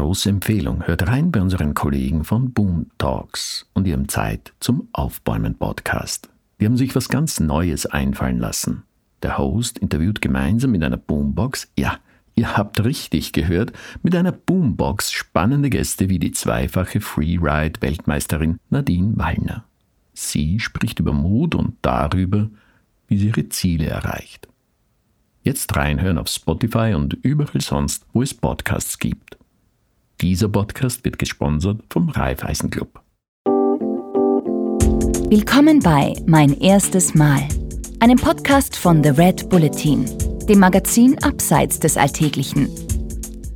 große Empfehlung. Hört rein bei unseren Kollegen von Boom Talks und ihrem Zeit zum Aufbäumen Podcast. Die haben sich was ganz Neues einfallen lassen. Der Host interviewt gemeinsam mit einer Boombox, ja, ihr habt richtig gehört, mit einer Boombox spannende Gäste wie die zweifache Freeride-Weltmeisterin Nadine Wallner. Sie spricht über Mut und darüber, wie sie ihre Ziele erreicht. Jetzt reinhören auf Spotify und überall sonst, wo es Podcasts gibt. Dieser Podcast wird gesponsert vom Raiffeisen Club. Willkommen bei Mein erstes Mal, einem Podcast von The Red Bulletin, dem Magazin Abseits des Alltäglichen.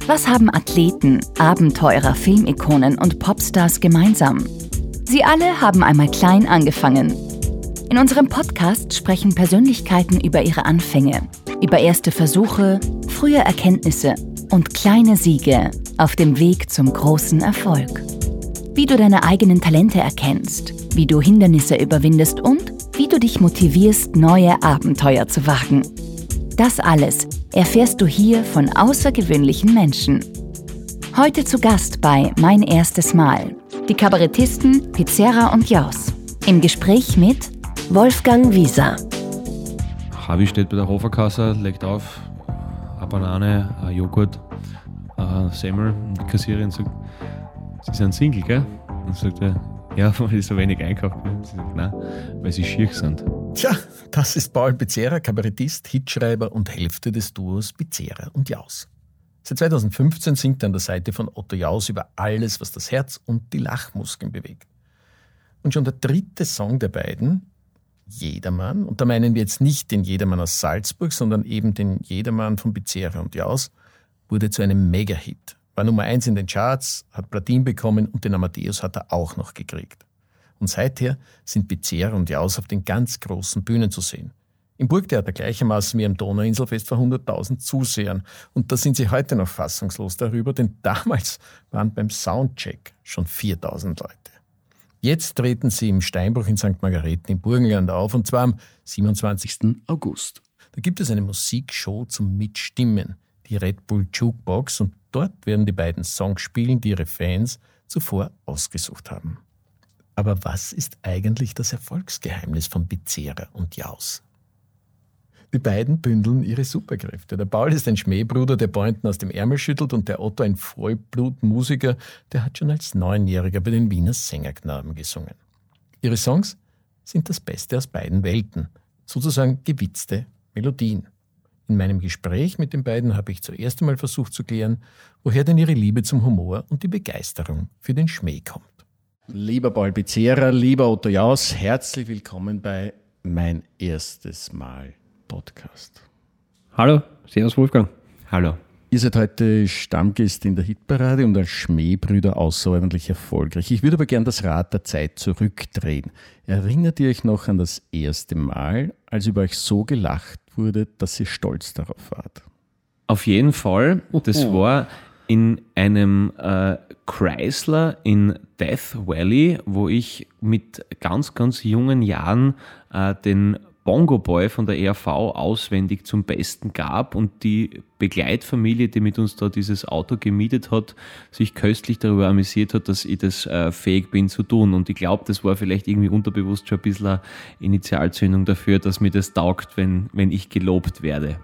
Was haben Athleten, Abenteurer, Filmikonen und Popstars gemeinsam? Sie alle haben einmal klein angefangen. In unserem Podcast sprechen Persönlichkeiten über ihre Anfänge, über erste Versuche, frühe Erkenntnisse und kleine Siege auf dem Weg zum großen Erfolg. Wie du deine eigenen Talente erkennst, wie du Hindernisse überwindest und wie du dich motivierst, neue Abenteuer zu wagen. Das alles erfährst du hier von außergewöhnlichen Menschen. Heute zu Gast bei Mein erstes Mal die Kabarettisten Pizzera und Jaus. Im Gespräch mit Wolfgang Wieser. Havi steht bei der Hoferkasse, legt auf, eine Banane, ein Joghurt, ein Semmel und die Kassiererin sagt, Sie sind Single, gell? Und sagt er, ja, weil ich so wenig einkauft bin. Sie sagt, nein, weil sie schier sind. Tja, das ist Paul Pizzera, Kabarettist, Hitschreiber und Hälfte des Duos Pizzera und Jaus. Seit 2015 singt er an der Seite von Otto Jaus über alles, was das Herz und die Lachmuskeln bewegt. Und schon der dritte Song der beiden, Jedermann, und da meinen wir jetzt nicht den Jedermann aus Salzburg, sondern eben den Jedermann von Pizzera und Jaus, wurde zu einem Mega-Hit. War Nummer eins in den Charts, hat Platin bekommen und den Amadeus hat er auch noch gekriegt. Und seither sind Pizzera und Jaus auf den ganz großen Bühnen zu sehen. Im Burgtheater gleichermaßen wie am Donauinselfest vor 100.000 Zusehern. Und da sind sie heute noch fassungslos darüber, denn damals waren beim Soundcheck schon 4.000 Leute. Jetzt treten sie im Steinbruch in St. Margareten im Burgenland auf, und zwar am 27. August. Da gibt es eine Musikshow zum Mitstimmen, die Red Bull Jukebox, und dort werden die beiden Songs spielen, die ihre Fans zuvor ausgesucht haben. Aber was ist eigentlich das Erfolgsgeheimnis von Pizzera und Jaus? Die beiden bündeln ihre Superkräfte. Der Paul ist ein Schmähbruder, der Pointen aus dem Ärmel schüttelt und der Otto ein Vollblutmusiker, der hat schon als Neunjähriger bei den Wiener Sängerknaben gesungen. Ihre Songs sind das Beste aus beiden Welten, sozusagen gewitzte Melodien. In meinem Gespräch mit den beiden habe ich zuerst einmal versucht zu klären, woher denn ihre Liebe zum Humor und die Begeisterung für den Schmäh kommt. Lieber Paul Pizzera, lieber Otto Jaus, herzlich willkommen bei Mein erstes Mal. Podcast. Hallo, Servus Wolfgang. Hallo. Ihr seid heute Stammgast in der Hitparade und als Schmähbrüder außerordentlich erfolgreich. Ich würde aber gern das Rad der Zeit zurückdrehen. Erinnert ihr euch noch an das erste Mal, als über euch so gelacht wurde, dass ihr stolz darauf wart? Auf jeden Fall. Das war in einem äh, Chrysler in Death Valley, wo ich mit ganz, ganz jungen Jahren äh, den Bongo Boy von der ERV auswendig zum Besten gab und die Begleitfamilie, die mit uns da dieses Auto gemietet hat, sich köstlich darüber amüsiert hat, dass ich das äh, fähig bin zu tun. Und ich glaube, das war vielleicht irgendwie unterbewusst schon ein bisschen eine Initialzündung dafür, dass mir das taugt, wenn, wenn ich gelobt werde.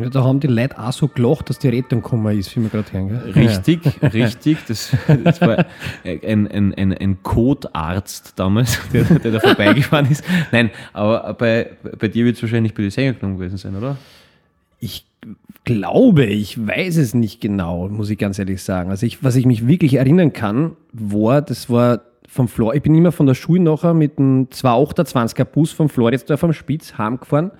Ja, da haben die Leute auch so gelacht, dass die Rettung gekommen ist, wie wir gerade hören. Gell? Richtig, ja. richtig. Das, das, war ein, ein, ein, ein Codarzt damals, der, der da vorbeigefahren ist. Nein, aber bei, bei dir wird es wahrscheinlich bei den Sänger gewesen sein, oder? Ich glaube, ich weiß es nicht genau, muss ich ganz ehrlich sagen. Also ich, was ich mich wirklich erinnern kann, war, das war vom Flor, ich bin immer von der Schule nachher mit einem 228er Bus vom Floridsdorf am Spitz heimgefahren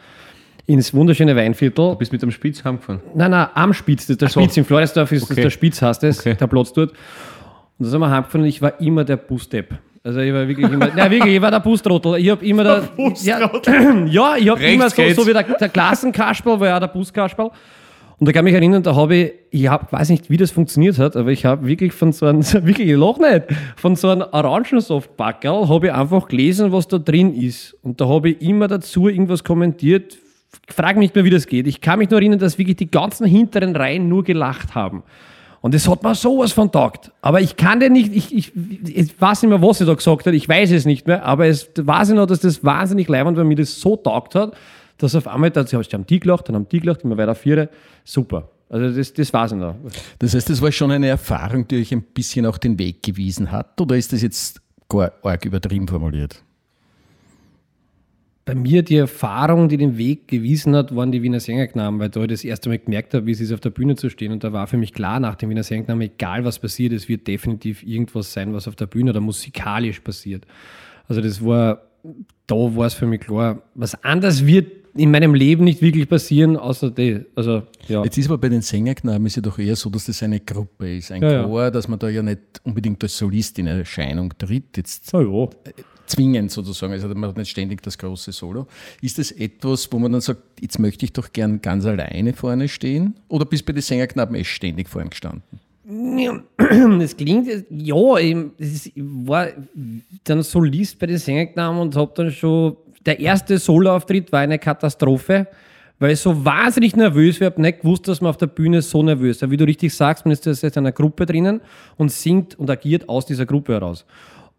ins wunderschöne Weinviertel. Du bist mit dem Spitz heimgefahren? Nein, nein, am Spitz. Das der so. Spitz in Floridsdorf ist okay. der Spitz, heißt es, okay. der Platz dort. Und da sind wir heimgefahren und ich war immer der Busdepp. Also ich war wirklich immer, nein wirklich, ich war der Bustrottel. Ich habe immer der, der ja, ja, ich habe immer so, so wie der, der Klassenkasperl, war ja der Buskasperl. Und da kann ich mich erinnern, da habe ich, ich hab, weiß nicht, wie das funktioniert hat, aber ich habe wirklich von so einem, wirklich, ich lach nicht, von so einem Orangensoftbackerl habe ich einfach gelesen, was da drin ist. Und da habe ich immer dazu irgendwas kommentiert. Frag mich nicht mehr, wie das geht. Ich kann mich nur erinnern, dass wirklich die ganzen hinteren Reihen nur gelacht haben. Und das hat mir sowas von taugt. Aber ich kann dir nicht, ich, ich, ich weiß nicht mehr, was er da gesagt hat, ich weiß es nicht mehr, aber es weiß ich noch, dass das wahnsinnig leibend, weil mir das so taugt hat, dass auf einmal, da haben die gelacht, dann haben die gelacht, immer weiter vier. Super. Also das, das weiß ich noch. Das heißt, das war schon eine Erfahrung, die euch ein bisschen auch den Weg gewiesen hat, oder ist das jetzt gar arg übertrieben formuliert? Bei mir die Erfahrung, die den Weg gewiesen hat, waren die Wiener Sängerknaben, weil da ich das erste Mal gemerkt habe, wie es ist, auf der Bühne zu stehen. Und da war für mich klar, nach dem Wiener Sängerknaben, egal was passiert, es wird definitiv irgendwas sein, was auf der Bühne oder musikalisch passiert. Also das war, da war es für mich klar, was anders wird in meinem Leben nicht wirklich passieren, außer die. Also, ja. Jetzt ist aber bei den Sängerknaben ist ja doch eher so, dass das eine Gruppe ist, ein ja, Chor, ja. dass man da ja nicht unbedingt als Solist in Erscheinung tritt. Jetzt ja, ja. zwingend sozusagen, also man hat nicht ständig das große Solo. Ist das etwas, wo man dann sagt, jetzt möchte ich doch gern ganz alleine vorne stehen? Oder bist du bei den Sängerknaben eh ständig vorne gestanden? Das klingt, ja, ich war dann Solist bei den Sängerknaben und habe dann schon der erste Soloauftritt war eine Katastrophe, weil ich so wahnsinnig nervös war. Ich habe nicht gewusst, dass man auf der Bühne so nervös ist. Wie du richtig sagst, man ist jetzt in einer Gruppe drinnen und singt und agiert aus dieser Gruppe heraus.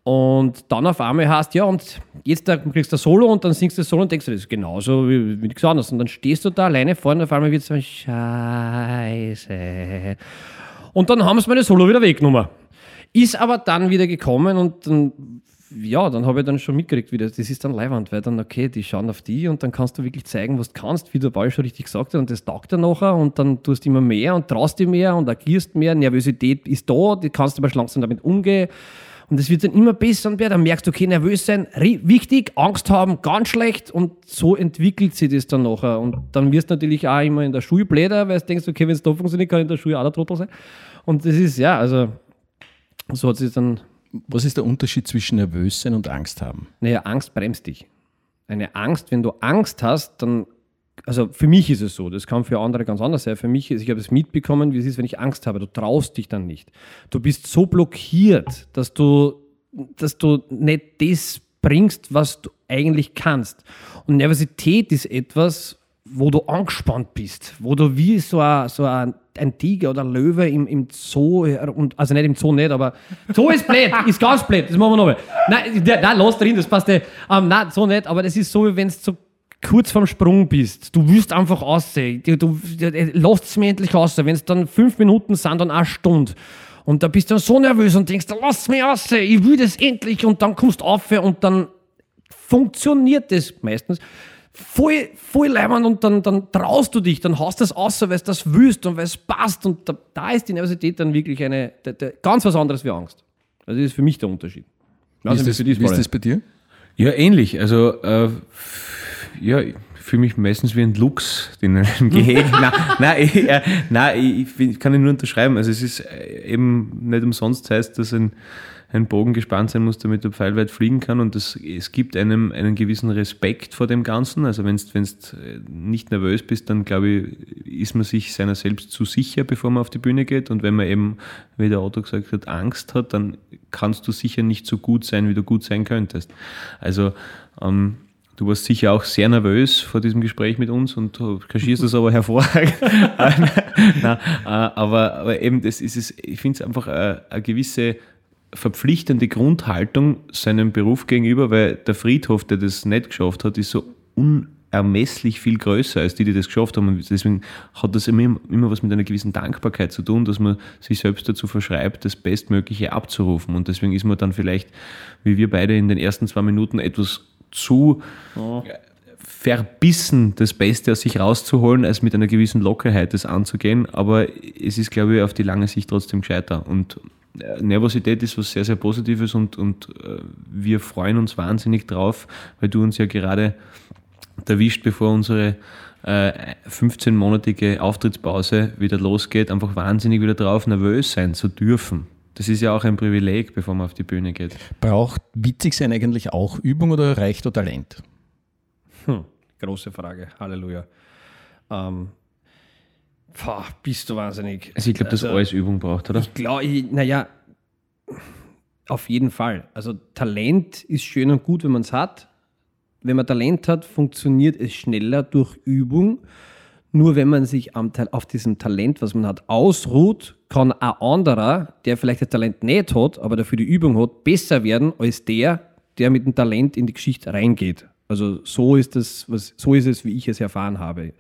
Und dann auf einmal heißt, ja, und jetzt da kriegst du ein Solo und dann singst du das Solo und denkst du, das ist genauso wie, wie nichts anderes. Und dann stehst du da alleine vorne und auf einmal wird es so, Scheiße. Und dann haben sie meine Solo wieder weggenommen. Ist aber dann wieder gekommen und dann ja, dann habe ich dann schon mitgekriegt, wie das, das ist dann Leihwand, weil dann, okay, die schauen auf die und dann kannst du wirklich zeigen, was du kannst, wie der Ball schon richtig gesagt hat und das taugt dann nachher und dann tust du immer mehr und traust dir mehr und agierst mehr, Nervosität ist da, die kannst du aber langsam damit umgehen. Und es wird dann immer besser und besser, dann merkst du, okay, nervös sein, wichtig, Angst haben, ganz schlecht. Und so entwickelt sich das dann nachher. Und dann wirst du natürlich auch immer in der Schule bläder, weil du denkst, okay, wenn es da funktioniert, kann in der Schule auch der Trottel sein. Und das ist, ja, also so hat sich dann was ist der Unterschied zwischen nervös sein und Angst haben? Naja, Angst bremst dich. Eine Angst, wenn du Angst hast, dann, also für mich ist es so, das kann für andere ganz anders sein. Für mich ist, ich habe es mitbekommen, wie es ist, wenn ich Angst habe. Du traust dich dann nicht. Du bist so blockiert, dass du, dass du nicht das bringst, was du eigentlich kannst. Und Nervosität ist etwas, wo du angespannt bist, wo du wie so ein, so ein ein Tiger oder ein Löwe im, im Zoo, und, also nicht im Zoo nicht, aber Zoo ist blöd, ist ganz blöd, das machen wir nochmal. Nein, nein, lass drin, das passt nicht. Um, nein, so nicht, aber das ist so, wie wenn du so kurz vorm Sprung bist. Du willst einfach aussehen. Du, du, lass es mir endlich aus. Wenn es dann fünf Minuten sind, dann eine Stunde. Und da bist du dann so nervös und denkst, lass mich aus, ich will das endlich. Und dann kommst du auf und dann funktioniert das meistens voll, voll leibend und dann, dann traust du dich, dann hast du das außer, weil es das willst und weil es passt und da, da, ist die Nervosität dann wirklich eine, de, de, ganz was anderes wie Angst. Also das ist für mich der Unterschied. Wie ist, das, wie ist das bei dir? Ja, ähnlich. Also, äh, ja, ich fühle mich meistens wie ein Luchs in einem Gehege. nein, nein, ich, äh, nein ich, ich, kann ihn nur unterschreiben. Also es ist äh, eben nicht umsonst heißt, dass ein ein Bogen gespannt sein muss, damit er pfeilweit fliegen kann. Und das, es gibt einem einen gewissen Respekt vor dem Ganzen. Also wenn du äh, nicht nervös bist, dann glaube ich, ist man sich seiner selbst zu sicher, bevor man auf die Bühne geht. Und wenn man eben, wie der Otto gesagt hat, Angst hat, dann kannst du sicher nicht so gut sein, wie du gut sein könntest. Also ähm, Du warst sicher auch sehr nervös vor diesem Gespräch mit uns und du kaschierst das aber hervorragend. Nein, äh, aber, aber eben, das ist es, ich finde es einfach eine, eine gewisse verpflichtende Grundhaltung seinem Beruf gegenüber, weil der Friedhof, der das nicht geschafft hat, ist so unermesslich viel größer als die, die das geschafft haben. Und deswegen hat das immer, immer was mit einer gewissen Dankbarkeit zu tun, dass man sich selbst dazu verschreibt, das Bestmögliche abzurufen. Und deswegen ist man dann vielleicht, wie wir beide in den ersten zwei Minuten, etwas zu oh. verbissen, das Beste aus sich rauszuholen, als mit einer gewissen Lockerheit das anzugehen. Aber es ist, glaube ich, auf die lange Sicht trotzdem gescheiter. Und Nervosität ist was sehr, sehr Positives und, und äh, wir freuen uns wahnsinnig drauf, weil du uns ja gerade erwischt, bevor unsere äh, 15-monatige Auftrittspause wieder losgeht, einfach wahnsinnig wieder drauf, nervös sein zu dürfen. Das ist ja auch ein Privileg, bevor man auf die Bühne geht. Braucht witzig sein eigentlich auch Übung oder reicht da Talent? Hm, große Frage. Halleluja. Ähm, Boah, bist du wahnsinnig. Also ich glaube, dass also, alles Übung braucht, oder? Ich glaube, naja, auf jeden Fall. Also Talent ist schön und gut, wenn man es hat. Wenn man Talent hat, funktioniert es schneller durch Übung. Nur wenn man sich am, auf diesem Talent, was man hat, ausruht, kann ein anderer, der vielleicht das Talent nicht hat, aber dafür die Übung hat, besser werden als der, der mit dem Talent in die Geschichte reingeht. Also so ist es, was, so ist es, wie ich es erfahren habe.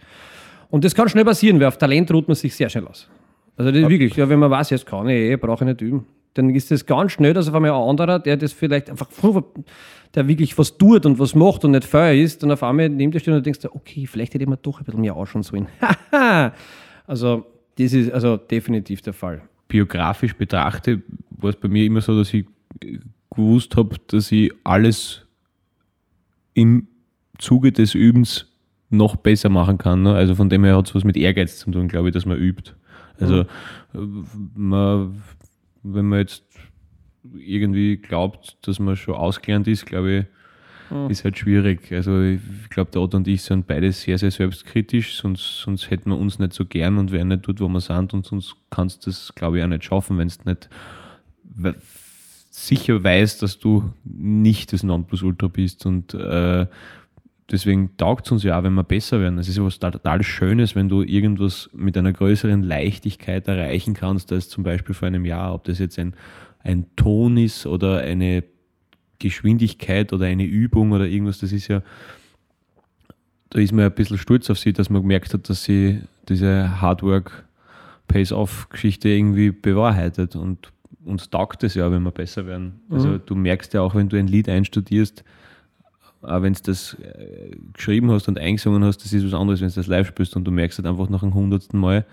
Und das kann schnell passieren, weil auf Talent ruht man sich sehr schnell aus. Also das ist wirklich, ja, wenn man weiß, jetzt kann ich eh, brauche ich nicht üben. Dann ist das ganz schnell, dass auf einmal ein anderer, der das vielleicht einfach, der wirklich was tut und was macht und nicht Feuer ist, dann auf einmal neben dir steht und denkst, okay, vielleicht hätte ich mir doch ein bisschen mehr ausschauen sollen. also das ist also definitiv der Fall. Biografisch betrachtet war es bei mir immer so, dass ich gewusst habe, dass ich alles im Zuge des Übens noch besser machen kann. Ne? Also von dem her hat es was mit Ehrgeiz zu tun, glaube ich, dass man übt. Also mhm. man, wenn man jetzt irgendwie glaubt, dass man schon ausgelernt ist, glaube ich, mhm. ist halt schwierig. Also ich glaube, der Otto und ich sind beide sehr, sehr selbstkritisch, sonst, sonst hätten wir uns nicht so gern und wären nicht dort, wo wir sind und sonst kannst du das, glaube ich, auch nicht schaffen, wenn es nicht sicher weißt, dass du nicht das Nonplusultra bist und äh, deswegen taugt es uns ja auch, wenn wir besser werden. Es ist ja was total Schönes, wenn du irgendwas mit einer größeren Leichtigkeit erreichen kannst, als zum Beispiel vor einem Jahr, ob das jetzt ein, ein Ton ist oder eine Geschwindigkeit oder eine Übung oder irgendwas, das ist ja, da ist man ein bisschen stolz auf sie, dass man gemerkt hat, dass sie diese Hardwork Pays-Off-Geschichte irgendwie bewahrheitet und uns taugt es ja, wenn wir besser werden. Also mhm. du merkst ja auch, wenn du ein Lied einstudierst, auch wenn du das äh, geschrieben hast und eingesungen hast, das ist was anderes, wenn du das live spielst und du merkst halt einfach nach einem hundertsten Mal,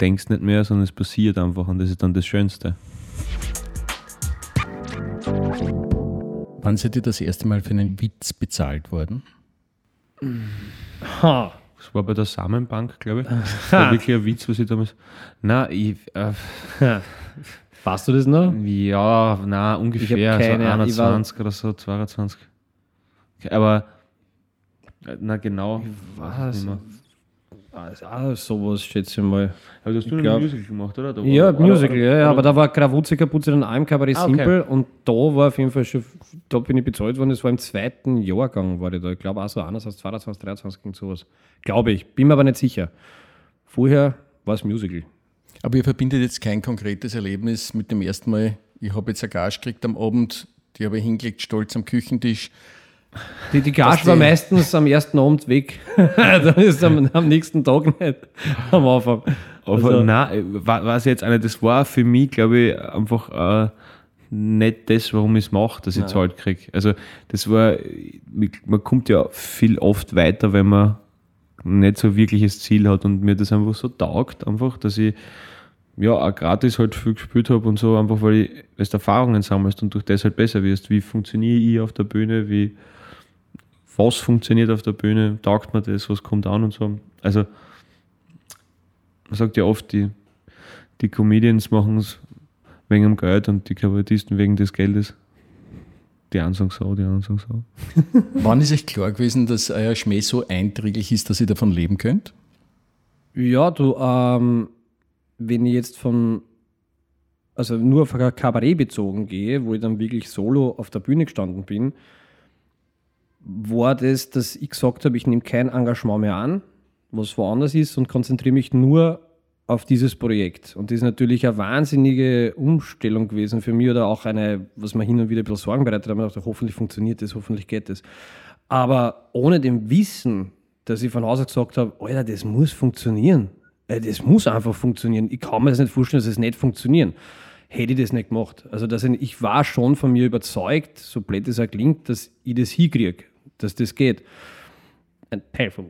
denkst nicht mehr, sondern es passiert einfach und das ist dann das Schönste. Wann seid ihr das erste Mal für einen Witz bezahlt worden? Ha. Das war bei der Samenbank, glaube ich. Das war wirklich ein Witz, was ich damals. Nein, ich. Äh, Weißt du das noch? Ja, na ungefähr so 21 oder so, 22. Aber, na genau. Was? Also, ah, sowas schätze ich mal. Aber hast du ein Musical gemacht, oder? ja, ein Musical, ja, ja, aber da war Krawutze kaputt in einem Kabarett ah, okay. Simpel und da war auf jeden Fall schon, da bin ich bezahlt worden, das war im zweiten Jahrgang, war ich da. Ich glaube auch so einerseits 22, 23 und sowas. Glaube ich, bin mir aber nicht sicher. Vorher war es Musical. Aber ihr verbindet jetzt kein konkretes Erlebnis mit dem ersten Mal, ich habe jetzt eine Gage gekriegt am Abend, die habe ich hingelegt, stolz am Küchentisch die, die Gage war meistens am ersten Abend weg. Dann ist am, am nächsten Tag nicht am Anfang. Aber also, nein, war es jetzt nicht, das war für mich, glaube ich, einfach äh, nicht das, warum ich es mache, dass ich nein. Zahlt kriege. Also das war, man kommt ja viel oft weiter, wenn man nicht so wirkliches Ziel hat und mir das einfach so taugt, einfach, dass ich ja auch gratis halt viel gespielt habe und so, einfach weil, du Erfahrungen sammelst und durch das halt besser wirst. Wie funktioniere ich auf der Bühne, wie was funktioniert auf der Bühne, taugt mir das, was kommt an und so. Also, man sagt ja oft, die, die Comedians machen es wegen dem Geld und die Kabarettisten wegen des Geldes. Die einen sagen so, die anderen sagen so. Wann ist euch klar gewesen, dass euer Schmäh so einträglich ist, dass ihr davon leben könnt? Ja, du, ähm, wenn ich jetzt von, also nur auf ein Kabarett bezogen gehe, wo ich dann wirklich solo auf der Bühne gestanden bin, war das, dass ich gesagt habe, ich nehme kein Engagement mehr an, was woanders ist und konzentriere mich nur auf dieses Projekt. Und das ist natürlich eine wahnsinnige Umstellung gewesen für mich oder auch eine, was mir hin und wieder ein bisschen Sorgen bereitet hat. Ich dachte, hoffentlich funktioniert das, hoffentlich geht das. Aber ohne dem Wissen, dass ich von Hause gesagt habe, Alter, das muss funktionieren. Äh, das muss einfach funktionieren. Ich kann mir das nicht vorstellen, dass es nicht funktioniert hätte ich das nicht gemacht. Also dass ich, ich war schon von mir überzeugt, so blöd es auch klingt, dass ich das hinkriege dass das geht.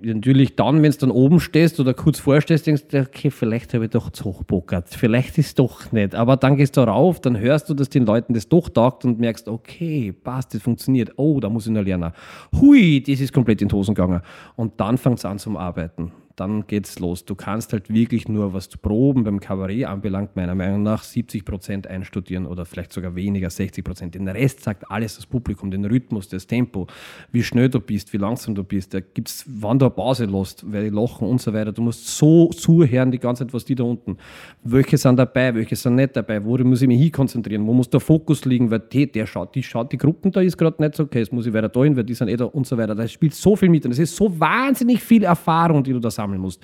Natürlich dann, wenn du dann oben stehst oder kurz vorstehst, denkst du, okay, vielleicht habe ich doch zu hochbockert, vielleicht ist es doch nicht. Aber dann gehst du rauf, dann hörst du, dass den Leuten das doch taugt und merkst, okay, passt, das funktioniert. Oh, da muss ich noch lernen. Hui, das ist komplett in die Hosen gegangen. Und dann fängt es an zum Arbeiten dann geht's los. Du kannst halt wirklich nur, was Proben beim Kabarett anbelangt, meiner Meinung nach 70 Prozent einstudieren oder vielleicht sogar weniger, 60 Prozent. Den Rest sagt alles das Publikum, den Rhythmus, das Tempo, wie schnell du bist, wie langsam du bist. Da gibt's, wann du eine Pause lässt, weil die lachen und so weiter. Du musst so zuhören die ganze Zeit, was die da unten. Welche sind dabei, welche sind nicht dabei, wo muss ich mich hin konzentrieren, wo muss der Fokus liegen, weil die, der schaut, die schaut, die Gruppen da ist gerade nicht so, okay, jetzt muss ich weiter da hin, weil die sind eh da und so weiter. Da spielt so viel mit und es ist so wahnsinnig viel Erfahrung, die du da sammelst sammeln musst.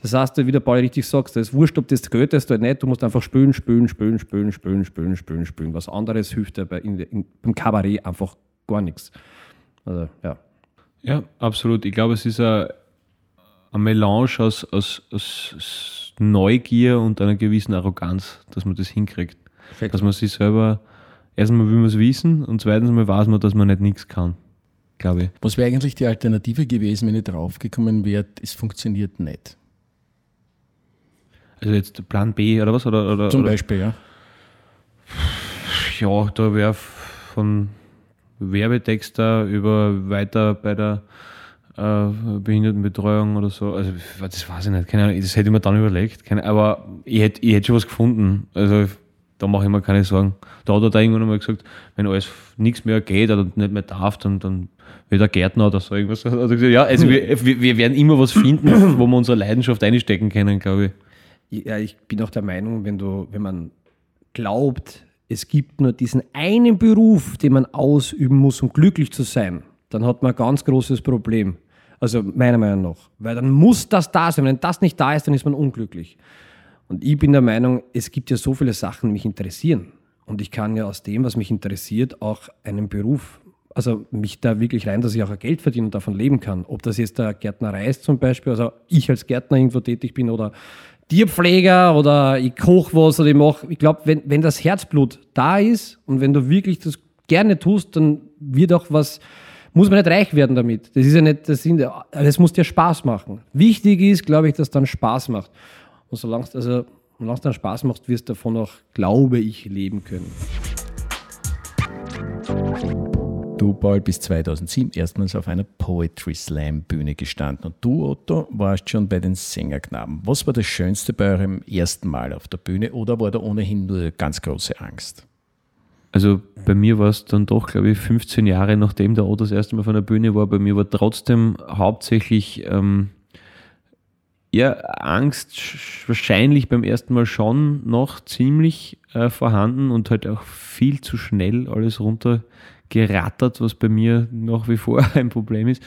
Das heißt, wie der Paul richtig sagst, das ist wurscht, ob das gehört ist oder nicht, du musst einfach spülen, spülen, spülen, spülen, spülen, spülen, spülen, spülen. Was anderes hilft dir bei, in, in, beim Kabarett einfach gar nichts. Also, ja. Ja, absolut. Ich glaube, es ist ein, ein Melange aus, aus, aus Neugier und einer gewissen Arroganz, dass man das hinkriegt. Perfekt. Dass man sich selber, erstmal will man es wissen und zweitens mal weiß man, dass man nicht nichts kann. Glaube ich. Was wäre eigentlich die Alternative gewesen, wenn ich draufgekommen wäre, es funktioniert nicht? Also jetzt Plan B oder was? Oder, oder, Zum oder? Beispiel, ja. Ja, da wäre von Werbetexter über weiter bei der äh, Behindertenbetreuung oder so. Also das weiß ich nicht. Keine Ahnung, das hätte ich mir dann überlegt. Keine, aber ich hätte, ich hätte schon was gefunden. Also da mache ich mir keine Sorgen. Da hat er da irgendwann einmal gesagt, wenn alles nichts mehr geht oder nicht mehr darf, dann, dann wird er Gärtner oder so irgendwas. Also ja, also wir, wir werden immer was finden, wo wir unsere Leidenschaft einstecken können, glaube ich. Ja, ich bin auch der Meinung, wenn du, wenn man glaubt, es gibt nur diesen einen Beruf, den man ausüben muss, um glücklich zu sein, dann hat man ein ganz großes Problem. Also meiner Meinung nach. Weil dann muss das da sein. Wenn das nicht da ist, dann ist man unglücklich. Und ich bin der Meinung, es gibt ja so viele Sachen, die mich interessieren. Und ich kann ja aus dem, was mich interessiert, auch einen Beruf, also mich da wirklich rein, dass ich auch Geld verdiene und davon leben kann. Ob das jetzt der Gärtnerei ist zum Beispiel, also ich als Gärtner irgendwo tätig bin oder Tierpfleger oder ich koche was oder ich mache. Ich glaube, wenn, wenn das Herzblut da ist und wenn du wirklich das gerne tust, dann wird auch was, muss man nicht reich werden damit. Das ist ja nicht, das, sind, das muss dir Spaß machen. Wichtig ist, glaube ich, dass dann Spaß macht. Und solange es also, dann Spaß macht, wirst du davon auch, glaube ich, leben können. Du, bis 2007 erstmals auf einer Poetry Slam Bühne gestanden. Und du, Otto, warst schon bei den Sängerknaben. Was war das Schönste bei eurem ersten Mal auf der Bühne oder war da ohnehin nur ganz große Angst? Also bei mir war es dann doch, glaube ich, 15 Jahre nachdem der Otto das erste Mal von der Bühne war. Bei mir war trotzdem hauptsächlich ähm, ja, Angst wahrscheinlich beim ersten Mal schon noch ziemlich äh, vorhanden und halt auch viel zu schnell alles runter gerattert, was bei mir nach wie vor ein Problem ist.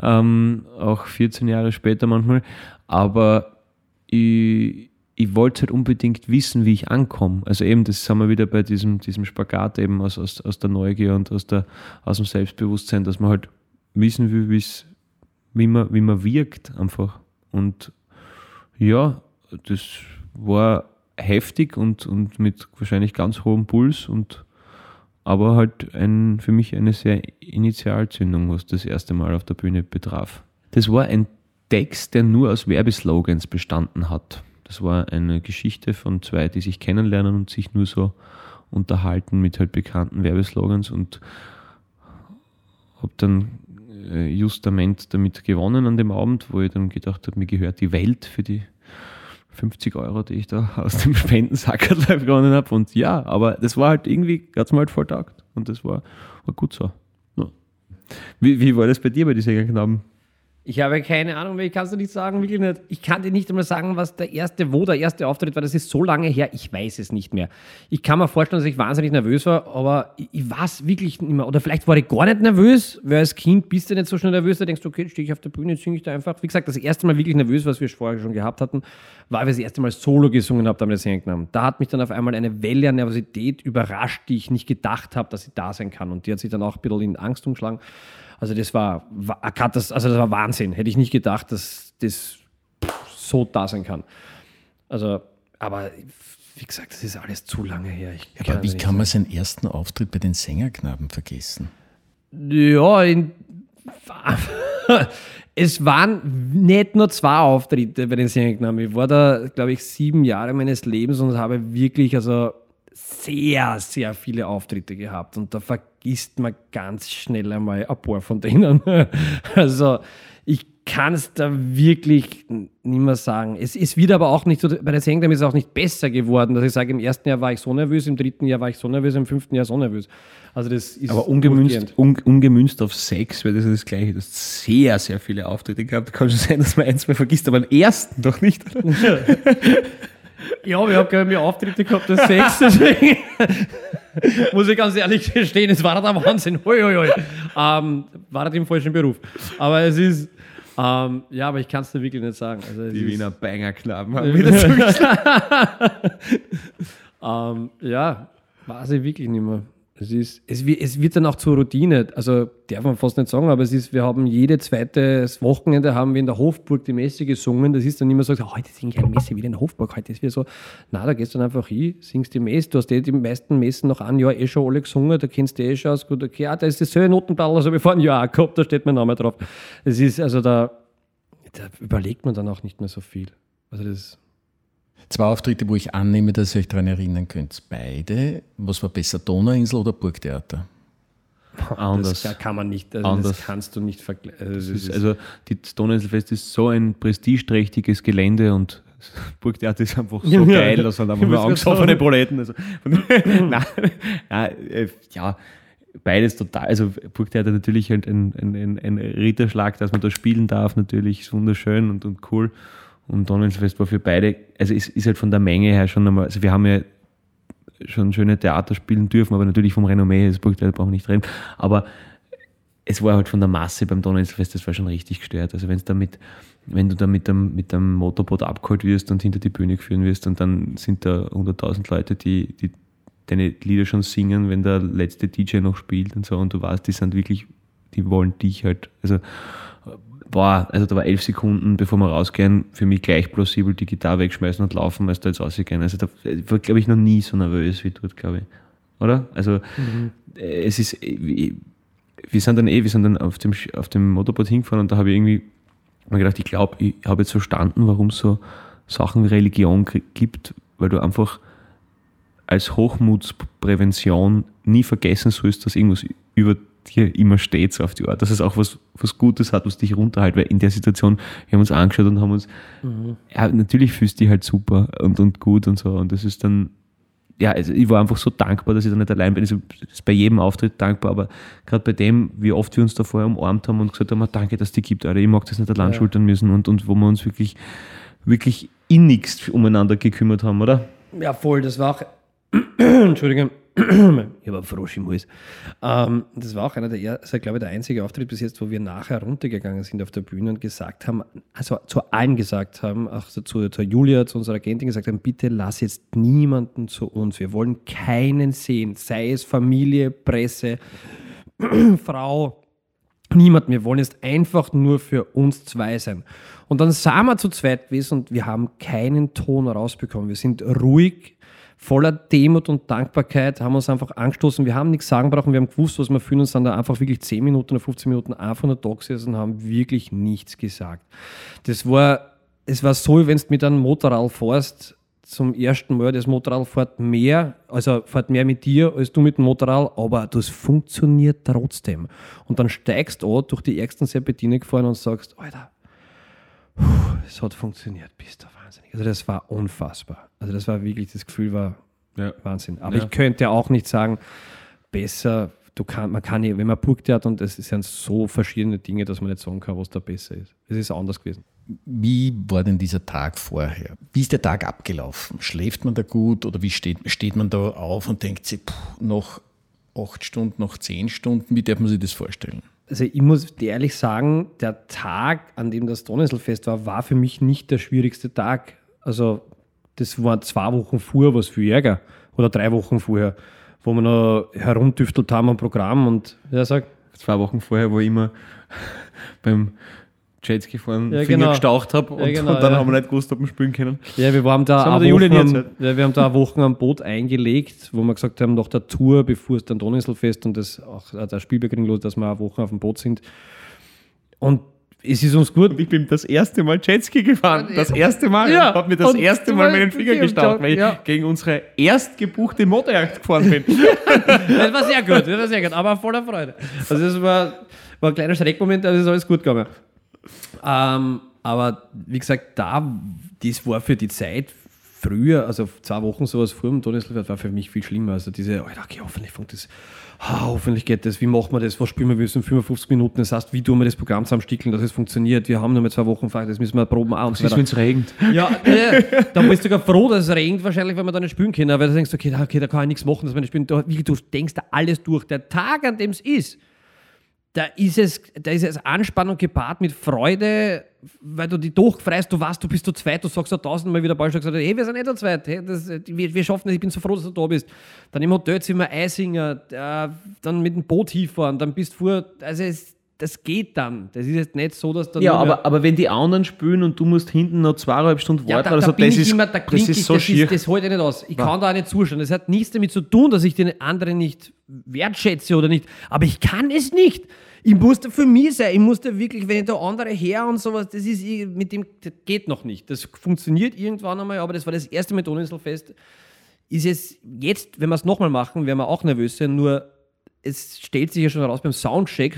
Ähm, auch 14 Jahre später manchmal. Aber ich, ich wollte halt unbedingt wissen, wie ich ankomme. Also eben, das sind wir wieder bei diesem, diesem Spagat eben aus, aus, aus der Neugier und aus, der, aus dem Selbstbewusstsein, dass man halt wissen will, wie man, wie man wirkt einfach. Und ja, das war heftig und, und mit wahrscheinlich ganz hohem Puls und aber halt ein, für mich eine sehr Initialzündung, was das erste Mal auf der Bühne betraf. Das war ein Text, der nur aus Werbeslogans bestanden hat. Das war eine Geschichte von zwei, die sich kennenlernen und sich nur so unterhalten mit halt bekannten Werbeslogans und habe dann äh, justament damit gewonnen an dem Abend, wo ich dann gedacht habe, mir gehört die Welt für die 50 Euro, die ich da aus dem Spendensack begonnen habe. Und ja, aber das war halt irgendwie, hat es mir halt voll taugt. Und das war, war gut so. Ja. Wie, wie war das bei dir bei diesen Knaben? Ich habe keine Ahnung, ich kann es dir nicht sagen, wirklich nicht. Ich kann dir nicht einmal sagen, was der erste, wo der erste Auftritt war. Das ist so lange her, ich weiß es nicht mehr. Ich kann mir vorstellen, dass ich wahnsinnig nervös war, aber ich, ich weiß wirklich nicht mehr. Oder vielleicht war ich gar nicht nervös, weil als Kind bist du nicht so schnell nervös, da denkst du, okay, stehe ich auf der Bühne, singe ich da einfach. Wie gesagt, das erste Mal wirklich nervös, was wir vorher schon gehabt hatten, war, als ich das erste Mal Solo gesungen habe, da haben wir das genommen. Da hat mich dann auf einmal eine Welle an Nervosität überrascht, die ich nicht gedacht habe, dass sie da sein kann. Und die hat sich dann auch ein bisschen in Angst umschlagen. Also das war, war also das war Wahnsinn. Hätte ich nicht gedacht, dass das so da sein kann. Also, aber wie gesagt, das ist alles zu lange her. Ja, aber wie kann man seinen ersten Auftritt bei den Sängerknaben vergessen? Ja, in, es waren nicht nur zwei Auftritte bei den Sängerknaben. Ich war da, glaube ich, sieben Jahre meines Lebens und habe wirklich, also sehr, sehr viele Auftritte gehabt und da vergisst man ganz schnell einmal ein paar von denen. Also ich kann es da wirklich nicht mehr sagen. Es, es wird aber auch nicht so, bei der Sängerin ist es auch nicht besser geworden, dass ich sage, im ersten Jahr war ich so nervös, im dritten Jahr war ich so nervös, im fünften Jahr so nervös. Also das ist aber ungemünzt, un, ungemünzt auf Sex, weil das ist das Gleiche. Du hast sehr, sehr viele Auftritte gehabt. Kann schon sein, dass man eins mehr vergisst, aber im ersten doch nicht. Ja, wir haben mehr Auftritte gehabt als sechs, deswegen muss ich ganz ehrlich gestehen, es war der Wahnsinn. Hoi, hoi, hoi. Ähm, war im falschen Beruf. Aber es ist, ähm, ja, aber ich kann es dir wirklich nicht sagen. Also, Die Wiener Banger-Knaben haben wieder zugeschlagen. ähm, ja, weiß ich wirklich nicht mehr. Es, ist, es, es, wird dann auch zur Routine. Also darf man fast nicht sagen, aber es ist, wir haben jede zweite Wochenende haben wir in der Hofburg die Messe gesungen. Das ist dann immer so, oh, heute singe ich eine Messe wieder in der Hofburg. Heute ist wieder so, na, da gehst du dann einfach hin, singst die Messe. Du hast eh die meisten Messen noch ein Jahr eh schon alle gesungen, da kennst du eh schon aus. Gut, okay, ah, da ist dasselbe Notenball, also wir vor einem Jahr gehabt, da steht mein Name drauf. Es ist, also da, da überlegt man dann auch nicht mehr so viel. Also das Zwei Auftritte, wo ich annehme, dass ihr euch daran erinnern könnt. Beide. Was war besser, Donauinsel oder Burgtheater? Anders. Das kann man nicht, also Anders. das kannst du nicht vergleichen. Also, also das Donauinselfest ist so ein prestigeträchtiges Gelände und das Burgtheater ist einfach so geil, dass man einfach nur Angst hat vor den Proletten. Also, nein, nein, äh, ja, beides total. Also Burgtheater natürlich ein, ein, ein, ein Ritterschlag, dass man da spielen darf, natürlich ist wunderschön und, und cool. Und Donnerfest war für beide, also es ist halt von der Menge her schon einmal, also wir haben ja schon schöne Theater spielen dürfen, aber natürlich vom Renommee, das brauchen wir nicht reden. Aber es war halt von der Masse beim Donnerfest, das war schon richtig gestört. Also wenn damit, wenn du da mit dem, mit dem Motorboot abgeholt wirst und hinter die Bühne geführt wirst und dann sind da 100.000 Leute, die, die deine Lieder schon singen, wenn der letzte DJ noch spielt und so und du weißt, die sind wirklich, die wollen dich halt, also boah, also da war elf Sekunden, bevor wir rausgehen, für mich gleich plausibel die Gitarre wegschmeißen und laufen, als da jetzt rausgehen. Also da war, glaube ich, noch nie so nervös wie dort, glaube ich. Oder? Also mhm. es ist, wir sind dann eh, wir sind dann auf dem, auf dem Motorboot hingefahren und da habe ich irgendwie mir gedacht, ich glaube, ich habe jetzt verstanden, warum es so Sachen wie Religion gibt, weil du einfach als Hochmutsprävention nie vergessen sollst, dass irgendwas über dir immer steht, so auf die Art. Dass es auch was, was Gutes hat, was dich runterhält. Weil in der Situation, wir haben uns angeschaut und haben uns, mhm. ja, natürlich fühlst du dich halt super und, und gut und so. Und das ist dann, ja, also ich war einfach so dankbar, dass ich da nicht allein bin. Also ist bei jedem Auftritt dankbar, aber gerade bei dem, wie oft wir uns da vorher umarmt haben und gesagt haben, danke, dass die gibt, Alter. Ich mag das nicht allein ja. schultern müssen und, und wo wir uns wirklich, wirklich innigst umeinander gekümmert haben, oder? Ja, voll. Das war auch, Entschuldigung, ich habe einen Frosch im Hals. Ähm, das war auch einer der also, glaube ich, der einzige Auftritt bis jetzt, wo wir nachher runtergegangen sind auf der Bühne und gesagt haben, also zu allen gesagt haben, auch zu, zu Julia, zu unserer Agentin gesagt haben, bitte lass jetzt niemanden zu uns. Wir wollen keinen sehen, sei es Familie, Presse, Frau, niemand. Wir wollen jetzt einfach nur für uns zwei sein. Und dann sahen wir zu zweit gewesen und wir haben keinen Ton rausbekommen. Wir sind ruhig voller Demut und Dankbarkeit haben uns einfach angestoßen. Wir haben nichts sagen brauchen, wir haben gewusst, was wir fühlen und sind da einfach wirklich 10 Minuten oder 15 Minuten einfach nur da und haben wirklich nichts gesagt. Das war, es war so, wenn du mit einem Motorrad fährst, zum ersten Mal, das Motorrad fährt mehr, also fährt mehr mit dir als du mit dem Motorrad, aber das funktioniert trotzdem. Und dann steigst du durch die ärgsten Serpentine gefahren und sagst, Alter, es hat funktioniert, bist du wahnsinnig. Also das war unfassbar. Also das war wirklich, das Gefühl war ja. Wahnsinn. Aber ja. ich könnte auch nicht sagen, besser, du kann, man kann nicht, wenn man Burg hat und es sind so verschiedene Dinge, dass man nicht sagen kann, was da besser ist. Es ist anders gewesen. Wie war denn dieser Tag vorher? Wie ist der Tag abgelaufen? Schläft man da gut oder wie steht, steht man da auf und denkt sich, puh, noch acht Stunden, noch zehn Stunden? Wie darf man sich das vorstellen? also ich muss dir ehrlich sagen, der Tag, an dem das Donnerselfest war, war für mich nicht der schwierigste Tag. Also das war zwei Wochen vorher was viel Ärger oder drei Wochen vorher, wo wir noch herumdüftelt haben am Programm und ja, sag. Zwei Wochen vorher, wo ich immer beim Jetski fahren ja, Finger genau. gestaucht habe und, ja, genau, und, dann ja. haben wir nicht gewusst, ob wir spielen können. Ja, wir haben da, eine Wochen am, ja, wir haben da Wochen am Boot eingelegt, wo wir gesagt haben, nach der Tour, bevor es dann Donauinselfest und das auch äh, der Spielbeginn los, dass wir eine Woche auf dem Boot sind. Und es ist uns gut. Und ich bin das erste Mal Jetski gefahren. Das erste Mal. Ja. Ich habe mir das erste Mal meinen Finger gestaucht, weil ich gegen unsere erstgebuchte Motorjagd gefahren bin. das war sehr gut, das war sehr gut, aber voller Freude. Also das war, war ein kleiner Schreckmoment, aber es ist alles gut gegangen. Ähm, aber wie gesagt, da, das war für die Zeit früher, also zwei Wochen sowas vor dem Donnerstag, war für mich viel schlimmer. Also diese, Alter, okay, hoffentlich funktioniert das. Ah, hoffentlich geht das. Wie machen wir das? Was spielen wir? Wir müssen 55 Minuten. Das heißt, wie tun wir das Programm zusammenstickeln, dass es funktioniert? Wir haben nur mal zwei Wochen Fahrt, das müssen wir proben. Und Was ist, wenn es regnet? Ja, äh, da bist du sogar froh, dass es regnet, wahrscheinlich, wenn wir da nicht spielen können. Weil du denkst, okay, da, okay, da kann ich nichts machen, dass wir nicht spielen. Du, du denkst da alles durch. Der Tag, an dem es ist, da ist es, da ist es Anspannung gepaart mit Freude, weil du die durchfreist, du weißt, du bist zu zweit, du sagst so tausendmal wieder Ballstock, gesagt, hey, wir sind nicht zu zweit, hey, das, wir, wir schaffen das, ich bin so froh, dass du da bist. Dann im Hotelzimmer Eisinger, äh, dann mit dem Boot hinfahren, dann bist du vor, also es, das geht dann. Das ist jetzt nicht so, dass dann. Ja, aber, aber wenn die anderen spülen und du musst hinten noch zweieinhalb Stunden warten, ja, da, also da das ist, immer, da das ist ich, so das, schier. ist, das halte ich nicht aus. Ich kann da auch nicht zuschauen. Das hat nichts damit zu tun, dass ich den anderen nicht wertschätze oder nicht. Aber ich kann es nicht. Ich muss da für mich sein. Ich muss da wirklich, wenn ich da andere her und sowas, das ist mit dem, geht noch nicht. Das funktioniert irgendwann einmal, aber das war das erste mit Donauinselfest. Ist es jetzt, wenn wir es nochmal machen, wären wir auch nervös sein, nur es stellt sich ja schon heraus beim Soundcheck,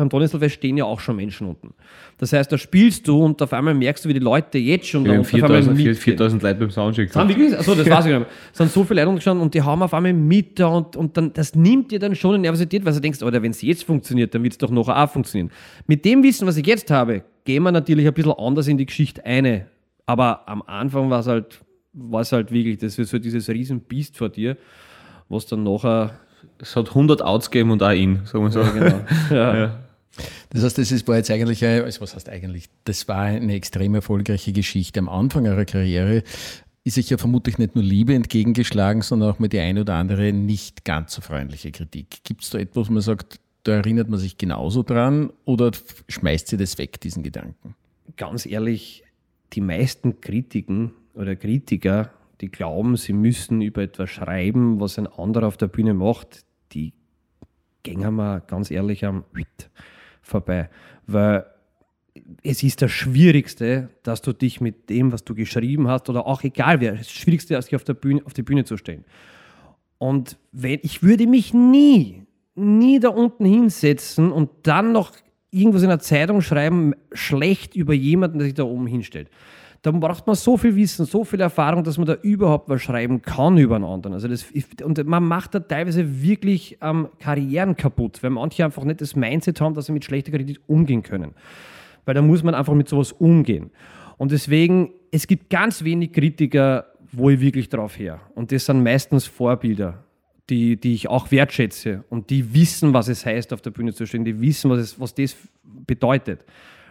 beim Donnerstag stehen ja auch schon Menschen unten. Das heißt, da spielst du und auf einmal merkst du, wie die Leute jetzt schon da unten auf einmal 4000, mitgehen. 4000 Leute beim Soundcheck. Sind wirklich? Achso, das weiß ich nicht mehr. Es sind so viele Leute gestanden und die haben auf einmal mit da und, und dann, das nimmt dir dann schon eine Nervosität, weil du denkst, oder wenn es jetzt funktioniert, dann wird es doch nachher auch funktionieren. Mit dem Wissen, was ich jetzt habe, gehen wir natürlich ein bisschen anders in die Geschichte eine. Aber am Anfang war es halt, halt wirklich, das ist so dieses Riesenbiest vor dir, was dann nachher. Es hat 100 Outs gegeben und auch ihn, sagen wir so. Genau. Ja. Ja. Das heißt, das ist, war jetzt eigentlich, eine, also was heißt eigentlich, das war eine extrem erfolgreiche Geschichte. Am Anfang eurer Karriere ist sich ja vermutlich nicht nur Liebe entgegengeschlagen, sondern auch mal die eine oder andere nicht ganz so freundliche Kritik. Gibt es da etwas, wo man sagt, da erinnert man sich genauso dran oder schmeißt sie das weg, diesen Gedanken? ganz ehrlich, die meisten Kritiken oder Kritiker, die glauben, sie müssen über etwas schreiben, was ein anderer auf der Bühne macht, die gehen wir ganz ehrlich am vorbei. Weil es ist das Schwierigste, dass du dich mit dem, was du geschrieben hast, oder auch egal wer, das Schwierigste, ist, sich auf, der Bühne, auf die Bühne zu stellen. Und wenn, ich würde mich nie, nie da unten hinsetzen und dann noch irgendwas in der Zeitung schreiben, schlecht über jemanden, der sich da oben hinstellt. Da braucht man so viel Wissen, so viel Erfahrung, dass man da überhaupt was schreiben kann über einen anderen. Also das, und man macht da teilweise wirklich ähm, Karrieren kaputt, weil manche einfach nicht das Mindset haben, dass sie mit schlechter Kritik umgehen können. Weil da muss man einfach mit sowas umgehen. Und deswegen, es gibt ganz wenig Kritiker, wo ich wirklich drauf her. Und das sind meistens Vorbilder, die, die ich auch wertschätze und die wissen, was es heißt, auf der Bühne zu stehen, die wissen, was, es, was das bedeutet.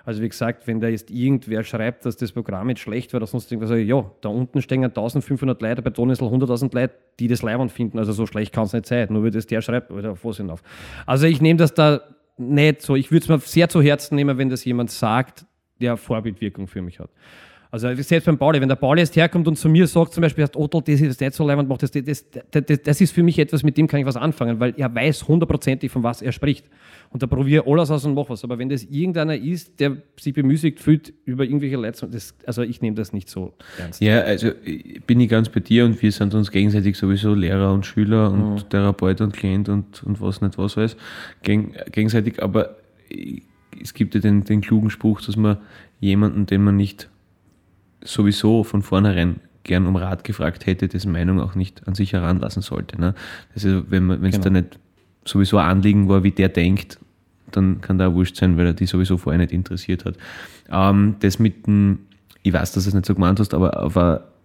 Also wie gesagt, wenn da jetzt irgendwer schreibt, dass das Programm jetzt schlecht war oder sonst irgendwas, ich, ja, da unten stehen 1500 Leute, bei Donnesl 100.000 Leute, die das leibend finden. Also so schlecht kann es nicht sein, nur weil das der schreibt, oder Vorsinn auf. Also ich nehme das da nicht so, ich würde es mir sehr zu Herzen nehmen, wenn das jemand sagt, der Vorbildwirkung für mich hat. Also selbst beim Pauli, wenn der Pauli jetzt herkommt und zu mir sagt, zum Beispiel, Otto, das ist nicht so leibend, macht das, das, das, das, das ist für mich etwas, mit dem kann ich was anfangen, weil er weiß hundertprozentig, von was er spricht. Und da probiere ich alles aus und mache was. Aber wenn das irgendeiner ist, der sich bemüßigt fühlt über irgendwelche Leute, also ich nehme das nicht so ernst. Ja, also bin ich ganz bei dir und wir sind uns gegenseitig sowieso Lehrer und Schüler und Mhm. Therapeut und Klient und, und was nicht was gegen, gegenseitig. Aber es gibt ja den, den klugen Spruch, dass man jemanden, den man nicht sowieso von vornherein gern um Rat gefragt hätte, dessen Meinung auch nicht an sich heranlassen sollte. Ne? Also wenn es Genau. da nicht sowieso ein Anliegen war, wie der denkt, dann kann da wurscht sein, weil er die sowieso vorher nicht interessiert hat. Ähm, das mit dem, ich weiß, dass du es nicht so gemeint hast, aber, aber ich-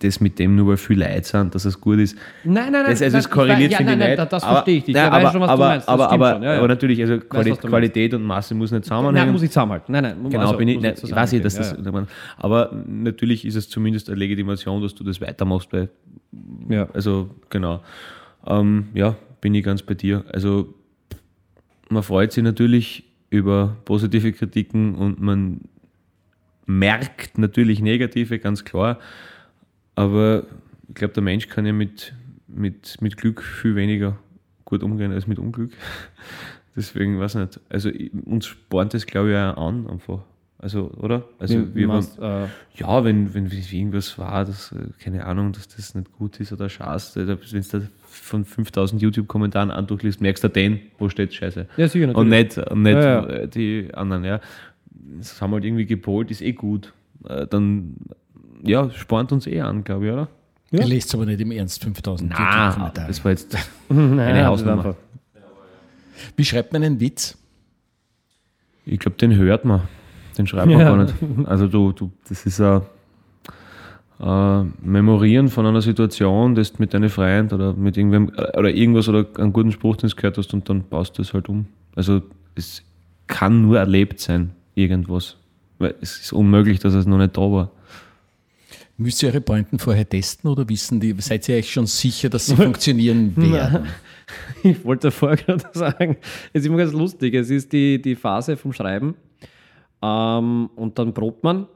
das mit dem nur weil viele Leute sind, dass es gut ist. Nein, nein, nein. Das, also nein, es korreliert ja, finde nein, ich nein, nicht. Das verstehe ich nicht. Nein, Ich weiß aber, schon, was aber, du meinst. Das aber, aber, schon. Ja, ja. aber natürlich, also Quali. Qualität und Masse muss nicht zusammenhängen. Nein, muss ich zusammenhalten. Nein, nein. Genau, also, bin ich, muss nein, nicht ich weiß ich, dass das, aber natürlich ist es zumindest eine Legitimation, dass du das weitermachst, ja. Ja. also, genau. Ähm, ja, bin ich ganz bei dir. Also, man freut sich natürlich über positive Kritiken und man merkt natürlich negative, ganz klar. Aber ich glaube, der Mensch kann ja mit, mit, mit Glück viel weniger gut umgehen als mit Unglück. Deswegen weiß ich nicht. Also uns spornt das, glaube ich, auch an einfach. Also, oder? Also Wie wir waren, meinst, äh, ja, wenn, wenn irgendwas war, das, äh, keine Ahnung, dass das nicht gut ist oder scheiße, wenn du da von 5000 YouTube-Kommentaren andurchliest, merkst du den, wo steht Scheiße. Ja, sicher, natürlich. Und nicht, und nicht Ja, ja. die anderen, ja. Das haben wir halt irgendwie gepolt, ist eh gut. Äh, Dann, ja, spornt uns eh an, glaube ich, oder? Ihr lest aber nicht im Ernst 5000 Na, das war jetzt eine einfach- Wie schreibt man einen Witz? Ich glaube, den hört man. Den schreibt man Ja. gar nicht. Also du, du das ist ein äh, Memorieren von einer Situation, das du mit deinem Freund oder mit irgendwem oder irgendwas oder einen guten Spruch, den du gehört hast und dann baust du es halt um. Also es kann nur erlebt sein, irgendwas. Weil es ist unmöglich, dass es noch nicht da war. Müsst ihr eure Pointen vorher testen oder wissen die, seid ihr euch schon sicher, dass sie funktionieren werden? Ich wollte vorher gerade sagen, es ist immer ganz lustig. Es ist die, die Phase vom Schreiben ähm, und dann probt man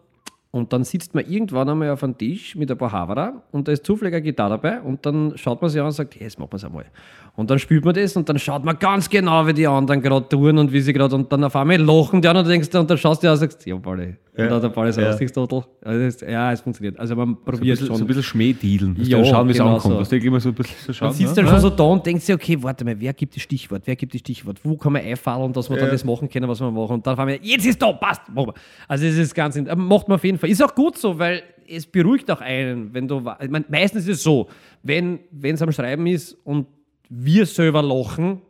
und dann sitzt man irgendwann einmal auf einem Tisch mit ein paar Havara und da ist zufällig eine Gitarre dabei und dann schaut man sich an und sagt, hey, jetzt machen wir es einmal. Und dann spielt man das und dann schaut man ganz genau, wie die anderen gerade tun und wie sie gerade und dann auf einmal lachen die anderen und denkst und dann schaust du an und sagst, ja, Pauli. Ja. Und dann der Pauli sagt, ja. Total. Also ja, es funktioniert. Also man probiert so schon. So ein bisschen Schmähdealen. Ja, schauen, wie es genau ankommt. So. immer so ein bisschen so schauen, man sitzt ne? dann schon so da und denkt sich, okay, warte mal, wer gibt das Stichwort? Wer gibt das Stichwort? Wo kann man einfallen, dass wir ja. dann das machen können, was wir machen? Und dann fahren wir, jetzt ist da, passt, machen wir. Also es ist ganz, macht man auf jeden Fall. Ist auch gut so, weil es beruhigt auch einen, wenn du, ich meine, meistens ist es so, wenn es am Schreiben ist und wir selber lachen,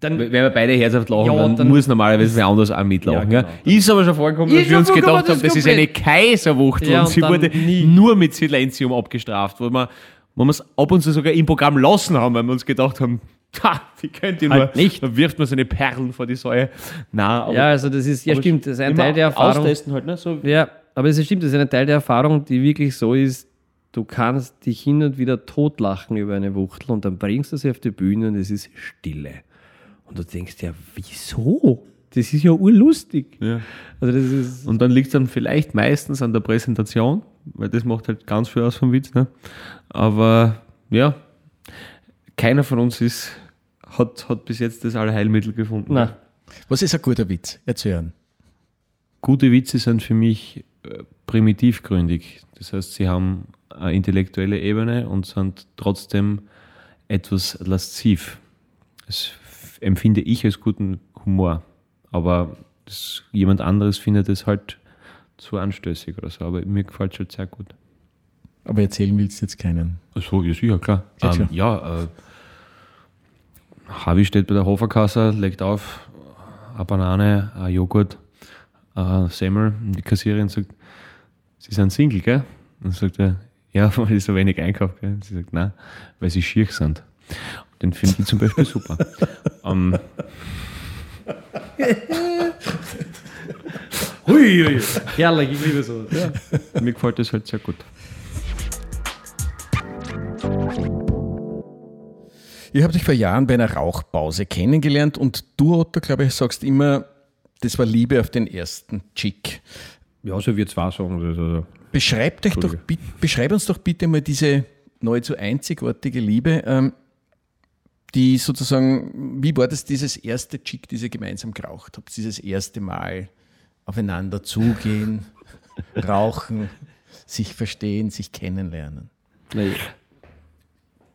dann, wenn wir beide herzhaft lachen, ja, dann, muss normalerweise wer anders auch mitlachen. Ja, genau. Ist aber schon vorgekommen, dass wir uns gedacht haben, das ist eine Kaiserwucht ja, und, und sie wurde nie. nur mit Silenzium abgestraft, wo wir, wo wir es ab und zu sogar im Programm lassen haben, weil wir uns gedacht haben, ha, wie könnt ihr nur, halt nicht. da wirft man seine Perlen vor die Säue. Nein, ja, also das ist, ja stimmt, das ist ein Teil der Erfahrung. Austesten halt, ne? So. Ja, aber es stimmt, das ist ein Teil der Erfahrung, die wirklich so ist, du kannst dich hin und wieder totlachen über eine Wuchtel und dann bringst du sie auf die Bühne und es ist Stille. Und du denkst ja, wieso? Das ist ja urlustig. Ja. Also das ist und dann liegt es dann vielleicht meistens an der Präsentation, weil das macht halt ganz viel aus vom Witz. Ne? Aber ja, keiner von uns ist, hat, hat bis jetzt das Allheilmittel gefunden. Nein. Was ist ein guter Witz? Erzählen. Gute Witze sind für mich äh, primitivgründig. Das heißt, sie haben eine intellektuelle Ebene und sind trotzdem etwas lasziv. Das empfinde ich als guten Humor. Aber das, jemand anderes findet es halt zu anstößig oder so. Aber mir gefällt es halt sehr gut. Aber erzählen willst du jetzt keinen? Achso, ja, sicher, klar. Ähm, ja, äh, Harvey steht bei der Hoferkasse, legt auf eine Banane, ein Joghurt, ein Semmel. Und die Kassiererin sagt, Sie sind Single, gell? Und sagt er, ja, weil ich so wenig einkaufe. Gell? Sie sagt, nein, weil sie schier sind. Den finde ich zum Beispiel super. um, hui, hui, herrlich, ich liebe so. Ja. Mir gefällt das halt sehr gut. Ich habe dich vor Jahren bei einer Rauchpause kennengelernt und du, Otto, glaube ich, sagst immer, das war Liebe auf den ersten Chick. Ja, so wird es wahr sagen. Also, beschreib, dich doch, beschreib uns doch bitte mal diese nahezu einzigartige Liebe, ähm, die sozusagen, wie war das dieses erste Chick, die ihr gemeinsam geraucht habt, dieses erste Mal aufeinander zugehen, rauchen, sich verstehen, sich kennenlernen? Ich,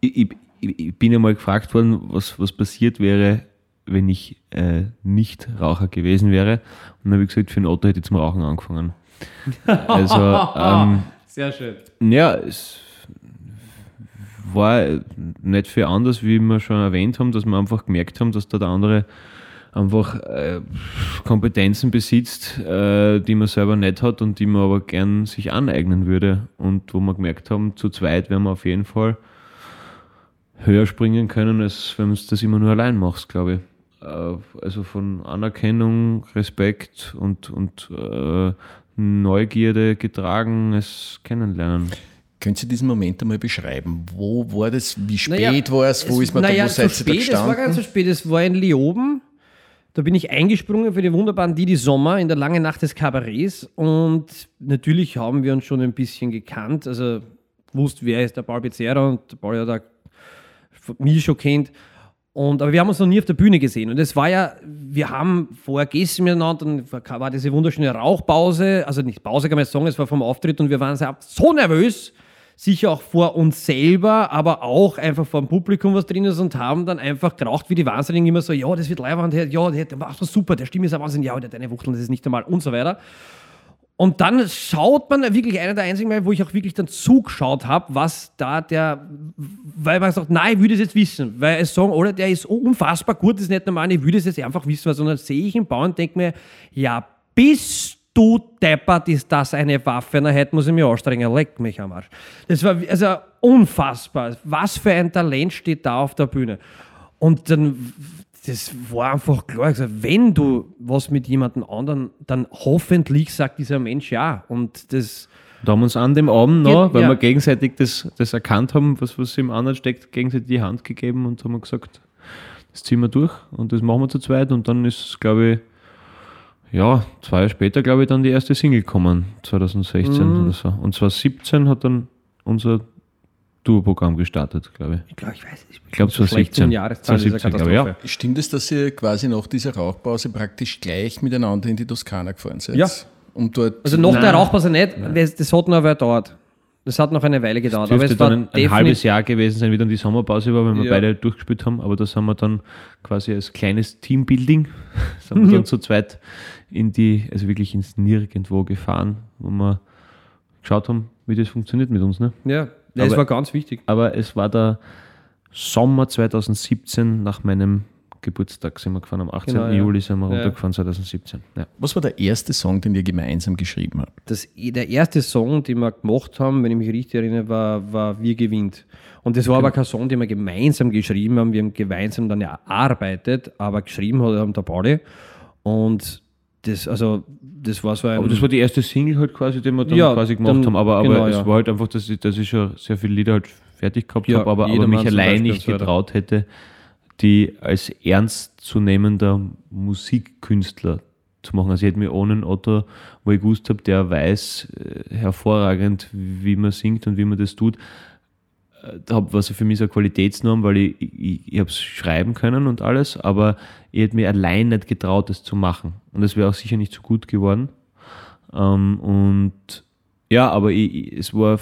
ich, ich bin einmal gefragt worden, was, was passiert wäre, wenn ich äh, nicht Raucher gewesen wäre. Und dann habe ich gesagt, für ein Auto hätte ich zum Rauchen angefangen. Also, ähm, Sehr schön. Ja, es war nicht viel anders, wie wir schon erwähnt haben, dass wir einfach gemerkt haben, dass da der andere einfach äh, Kompetenzen besitzt, äh, die man selber nicht hat und die man aber gern sich aneignen würde. Und wo wir gemerkt haben, zu zweit werden wir auf jeden Fall höher springen können, als wenn du das immer nur allein machst, glaube ich. Äh, also von Anerkennung, Respekt und, und äh, Neugierde getragen, es kennenlernen. Können Sie diesen Moment einmal beschreiben? Wo war das? Wie spät naja, war es? Wo ist man naja, da? Wo seid so spät, da Es war ganz so spät. Es war in Lioben. Da bin ich eingesprungen für die wunderbaren Didi Sommer in der langen Nacht des Kabarets. Und natürlich haben wir uns schon ein bisschen gekannt. Also wusst, wer ist der Paul Becerra und der Paul hat auch mich schon kennt. Und, aber wir haben uns noch nie auf der Bühne gesehen. Und es war ja, wir haben vorher gegessen miteinander, dann war diese wunderschöne Rauchpause, also nicht Pause kann man sagen, es war vom Auftritt und wir waren so nervös, sicher auch vor uns selber, aber auch einfach vor dem Publikum, was drin ist und haben dann einfach geraucht wie die Wahnsinnigen immer so, ja, das wird live ja, der, war so super, der Stimme ist ja Wahnsinn, ja, der hat eine Wuchtel, das ist nicht normal und so weiter. Und dann schaut man wirklich einer der einzigen Mal, wo ich auch wirklich dann zugeschaut habe, was da der, weil man sagt, nein, ich würde es jetzt wissen, weil es sagen, oder der ist unfassbar gut, das ist nicht normal, ich würde es jetzt einfach wissen, sondern sehe ich ihn bauen und denke mir, ja, bist du deppert, ist das eine Waffe, na, heute muss ich mich anstrengen, leck mich am Arsch. Das war also unfassbar, was für ein Talent steht da auf der Bühne. Und dann das war einfach klar. Also, wenn du was mit jemandem anderen, dann hoffentlich sagt dieser Mensch ja. Und das. Da haben wir uns an dem Abend noch, weil ja. wir gegenseitig das, das erkannt haben, was, was im anderen steckt, gegenseitig die Hand gegeben und haben gesagt, das ziehen wir durch und das machen wir zu zweit. Und dann ist, glaube ich, ja, zwei Jahre später, glaube ich, dann die erste Single gekommen, 2016 Mhm. oder so. Und 2017 hat dann unser Tourprogramm gestartet, glaube ich. Ich glaube, ich weiß nicht. Ich glaube so schlecht 2017. in Jahreszahlen dieser 2017, glaube ich, ja. Katastrophe. Stimmt es, dass ihr quasi nach dieser Rauchpause praktisch gleich miteinander in die Toskana gefahren seid? Ja. Um dort Also nach der Nein. Rauchpause nicht, das, das hat noch aber dauert. Das hat noch eine Weile gedauert. Aber Dürfte es war dann ein, ein halbes Jahr gewesen sein, wie dann die Sommerpause war, wenn wir Ja. beide durchgespielt haben. Aber das haben wir dann quasi als kleines Teambuilding, sind wir dann zu zweit in die, also wirklich ins Nirgendwo gefahren, wo wir geschaut haben, wie das funktioniert mit uns. Ne? Ja, das Aber- war ganz wichtig. Aber es war der Sommer 2017 nach meinem Geburtstag sind wir gefahren, am 18. Genau, ja. Juli sind wir Ja. runtergefahren, 2017. Ja. Was war der erste Song, den ihr gemeinsam geschrieben habt? Das, der erste Song, den wir gemacht haben, wenn ich mich richtig erinnere, war, war Wir gewinnt. Und das war aber kein Song, den wir gemeinsam geschrieben haben. Wir haben gemeinsam dann ja erarbeitet, aber geschrieben hat haben der Pauli. Und das, also, das war so ein. Aber das war die erste Single halt quasi, die wir dann Ja, quasi gemacht dann- haben. Aber, aber genau, es ja. war halt einfach, dass ich, dass ich schon sehr viele Lieder halt fertig gehabt Ja, habe, aber, aber mich allein nicht weiter. getraut hätte, die als ernstzunehmender Musikkünstler zu machen. Also ich hätte mir ohne einen Otto, wo ich gewusst habe, der weiß äh, hervorragend, wie man singt und wie man das tut, äh, da hab, was für mich so eine Qualitätsnorm, weil ich, ich, ich habe es schreiben können und alles, aber ich hätte mir allein nicht getraut, das zu machen. Und das wäre auch sicher nicht so gut geworden. Ähm, und ja, aber ich, es war,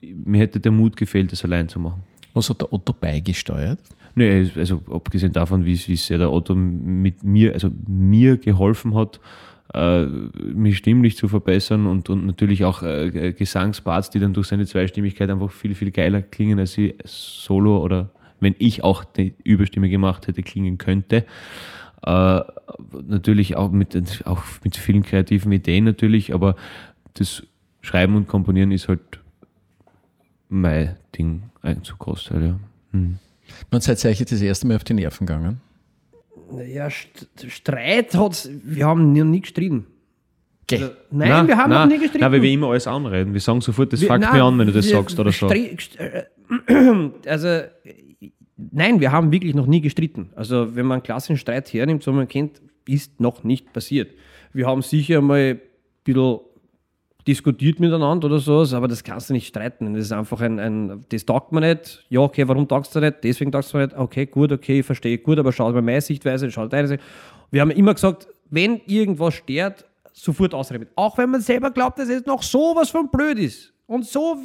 mir hätte der Mut gefehlt, das allein zu machen. Was hat der Otto beigesteuert? Nee, also abgesehen davon, wie, wie sehr der Otto mit mir, also mir geholfen hat, äh, mich stimmlich zu verbessern und, und natürlich auch äh, Gesangsparts, die dann durch seine Zweistimmigkeit einfach viel, viel geiler klingen, als sie solo oder wenn ich auch die Überstimme gemacht hätte, klingen könnte. Äh, natürlich auch mit, auch mit vielen kreativen Ideen natürlich, aber das Schreiben und Komponieren ist halt mein Ding, ein zu Großteil, ja. Hm. Seid ihr euch das erste Mal auf die Nerven gegangen? Ja, St Streit hat Wir haben noch nie gestritten. Also, nein, wir haben nein, noch nie gestritten. Nein, weil wir immer alles anreden. Wir sagen sofort, das Wir- fuckt nein, mich an, wenn du das wir- sagst oder so. äh, Also, nein, wir haben wirklich noch nie gestritten. Also, wenn man einen klassischen Streit hernimmt, so man kennt, ist noch nicht passiert. Wir haben sicher mal ein bisschen diskutiert miteinander oder sowas, aber das kannst du nicht streiten. Das ist einfach ein, ein das taugt man nicht. Ja, okay, warum taugst du nicht? Deswegen taugst du nicht. Okay, gut, okay, ich verstehe, gut, aber schau mal meine Sichtweise, schau deine Sicht. Wir haben immer gesagt, wenn irgendwas stört, sofort ausreden. Auch wenn man selber glaubt, dass es noch sowas von blöd ist. Und so,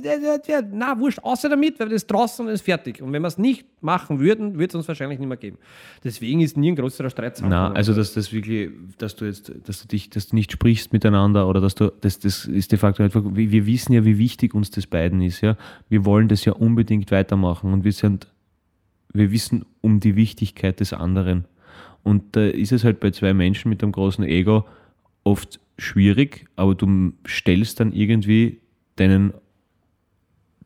na, wurscht, außer damit, weil das draußen und ist fertig. Und wenn wir es nicht machen würden, würde es uns wahrscheinlich nicht mehr geben. Deswegen ist nie ein größerer Streit Na, also dass das wirklich, dass du jetzt, dass du dich, dass du nicht sprichst miteinander oder dass du, das, das ist de facto einfach, wir wir wissen ja, wie wichtig uns das beiden ist, ja. Wir wollen das ja unbedingt weitermachen und wir sind, wir wissen um die Wichtigkeit des anderen. Und da ist es halt bei zwei Menschen mit einem großen Ego oft schwierig, aber du stellst dann irgendwie deinen,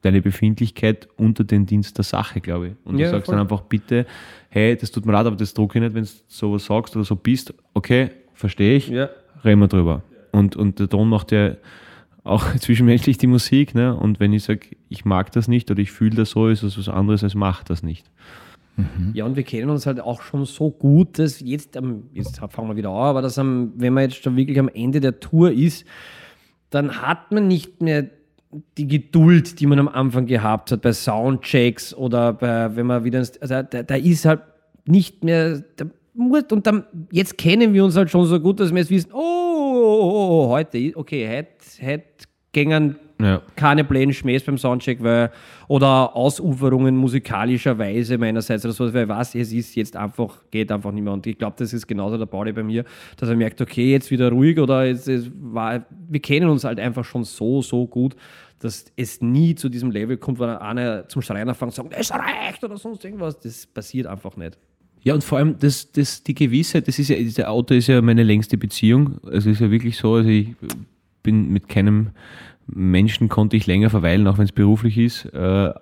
deine Befindlichkeit unter den Dienst der Sache, glaube ich. Und Ja, du sagst voll. dann einfach, bitte, hey, das tut mir leid, aber das drucke ich nicht, wenn du sowas sagst oder so bist. Okay, verstehe ich, Ja. reden wir drüber. Und, und der Ton macht ja auch zwischenmenschlich die Musik, ne? Und wenn ich sage, ich mag das nicht oder ich fühle das so, ist das was anderes als macht das nicht. Ja, und wir kennen uns halt auch schon so gut, dass jetzt, am, jetzt fangen wir wieder an, aber dass am, wenn man jetzt schon wirklich am Ende der Tour ist, dann hat man nicht mehr die Geduld, die man am Anfang gehabt hat bei Soundchecks oder bei, wenn man wieder, also da, da ist halt nicht mehr, muss, und dann, jetzt kennen wir uns halt schon so gut, dass wir jetzt wissen, oh, oh, oh, oh heute, okay, heute, heute gängen Ja. keine Pläne Schmähs beim Soundcheck, weil, oder Ausuferungen musikalischerweise meinerseits oder so, weil weiß, es ist jetzt einfach, geht einfach nicht mehr. Und ich glaube, das ist genauso der Pauli bei mir, dass er merkt, okay, jetzt wieder ruhig oder jetzt, es war, wir kennen uns halt einfach schon so, so gut, dass es nie zu diesem Level kommt, wenn einer zum Schreiner fängt und sagt, es reicht oder sonst irgendwas. Das passiert einfach nicht. Ja, und vor allem das, das, die Gewissheit, das ist ja, dieser Auto ist ja meine längste Beziehung. Also es ist ja wirklich so, also ich bin mit keinem Menschen konnte ich länger verweilen, auch wenn es beruflich ist, äh,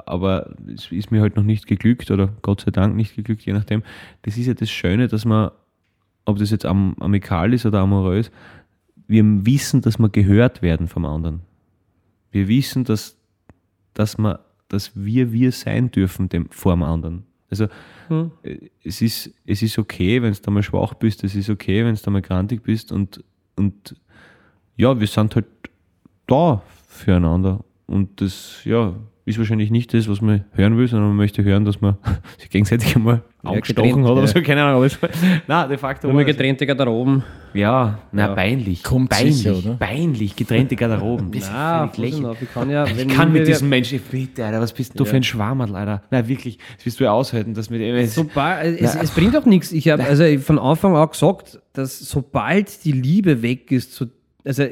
aber es ist mir halt noch nicht geglückt oder Gott sei Dank nicht geglückt, je nachdem. Das ist ja das Schöne, dass man, ob das jetzt am, amikal ist oder amorös, wir wissen, dass wir gehört werden vom anderen. Wir wissen, dass, dass, man, dass wir wir sein dürfen dem, vor dem anderen. Also hm. es, ist, es ist okay, wenn du mal schwach bist, es ist okay, wenn du mal grantig bist und, und ja, wir sind halt da füreinander. Und das, ja, ist wahrscheinlich nicht das, was man hören will, sondern man möchte hören, dass man sich gegenseitig einmal ja, angestochen hat oder so, keine Ahnung. Aber es, nein, de facto. Nur getrennte Garderoben. Ja, na ja. peinlich. Kommt peinlich, sicher, oder? peinlich, getrennte Garderoben. Das na, ist. Ich kann, ja, ich kann mit diesem Menschen, bitte, Alter, was bist du ja. für ein Schwammerl, Alter? Na wirklich, das willst du ja aushalten, dass mit äh, sobald, es, es, bringt auch nichts. Ich habe also von Anfang an gesagt, dass sobald die Liebe weg ist, so, also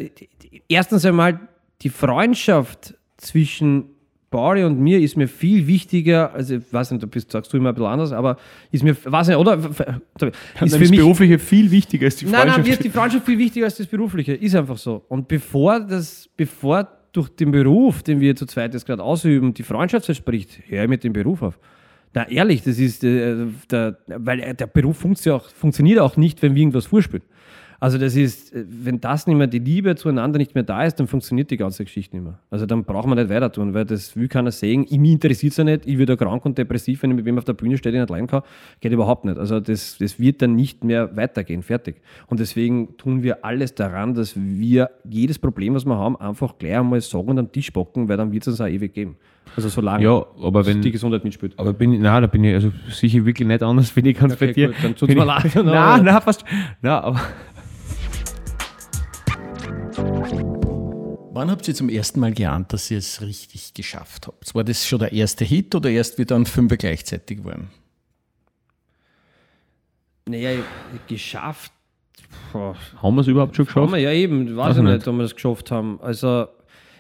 erstens einmal die Freundschaft zwischen Bari und mir ist mir viel wichtiger, also ich weiß nicht, du bist, sagst du immer ein bisschen anders, aber ist mir, weiß nicht, oder? Ist für das mich, Berufliche viel wichtiger als die Freundschaft. Nein, nein, mir ist die Freundschaft viel wichtiger als das Berufliche, ist einfach so. Und bevor das, bevor durch den Beruf, den wir zu zweit jetzt gerade ausüben, die Freundschaft verspricht, ich mit dem Beruf auf. Na ehrlich, das ist, äh, der, weil der Beruf funktioniert auch, funktioniert auch nicht, wenn wir irgendwas vorspielen. Also das ist, äh, wenn das nicht mehr, die Liebe zueinander nicht mehr da ist, dann funktioniert die ganze Geschichte nicht mehr. Also dann braucht man nicht weiter tun, weil das will keiner sehen. Ich, mich interessiert es ja nicht, ich werde krank und depressiv, wenn ich mit wem auf der Bühne stehe, nicht leiden kann. Geht überhaupt nicht. Also das, das wird dann nicht mehr weitergehen, fertig. Und deswegen tun wir alles daran, dass wir jedes Problem, was wir haben, einfach gleich einmal sagen und am Tisch bocken, weil dann wird es uns auch ewig geben. Also solange ja, aber wenn, die Gesundheit mitspielt. Aber bin ich, nein, da bin ich also sicher wirklich nicht anders, bin ich ganz okay, bei dir. Gut, dann tut es mir leid. Nein, nein, fast. Nein, aber Wann habt ihr zum ersten Mal geahnt, dass ihr es richtig geschafft habt? War das schon der erste Hit oder erst wieder ein Fünfer gleichzeitig waren? Naja, geschafft. Boah. Haben wir es überhaupt schon geschafft? Haben wir, ja, eben. Weiß ich nicht, nicht, ob wir es geschafft haben. Also,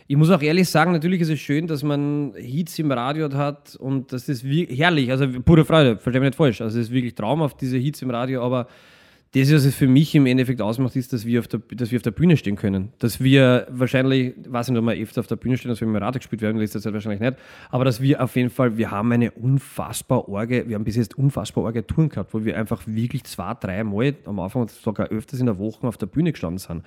ich muss auch ehrlich sagen, natürlich ist es schön, dass man Hits im Radio hat und das ist herrlich. Also, pure Freude, verstehe mich nicht falsch. Also, es ist wirklich traumhaft, diese Hits im Radio, aber das, was es für mich im Endeffekt ausmacht, ist, dass wir auf der, dass wir auf der Bühne stehen können. Dass wir wahrscheinlich, weiß nicht, ob wir öfter auf der Bühne stehen, als wir im Radio gespielt werden, in letzter Zeit wahrscheinlich nicht, aber dass wir auf jeden Fall, wir haben eine unfassbar orge, wir haben bis jetzt unfassbar orge Touren gehabt, wo wir einfach wirklich zwei, drei Mal am Anfang sogar öfters in der Woche auf der Bühne gestanden sind.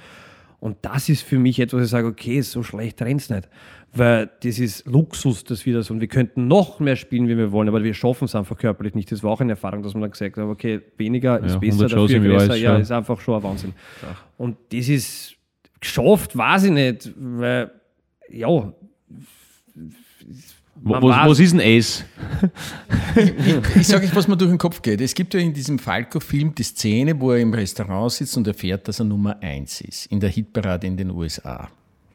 Und das ist für mich etwas, wo ich sage, okay, so schlecht rennt es nicht. Weil das ist Luxus, dass wir das und wir könnten noch mehr spielen, wie wir wollen, aber wir schaffen es einfach körperlich nicht. Das war auch eine Erfahrung, dass man dann gesagt hat, okay, weniger ist ja, besser, dafür größer, ja, ist einfach schon ein Wahnsinn. Ach. Und das ist geschafft, weiß ich nicht, weil, ja, was, was, ist ein Ace? ich sage euch, was mir durch den Kopf geht. Es gibt ja in diesem Falco-Film die Szene, wo er im Restaurant sitzt und erfährt, dass er Nummer 1 ist in der Hitparade in den USA.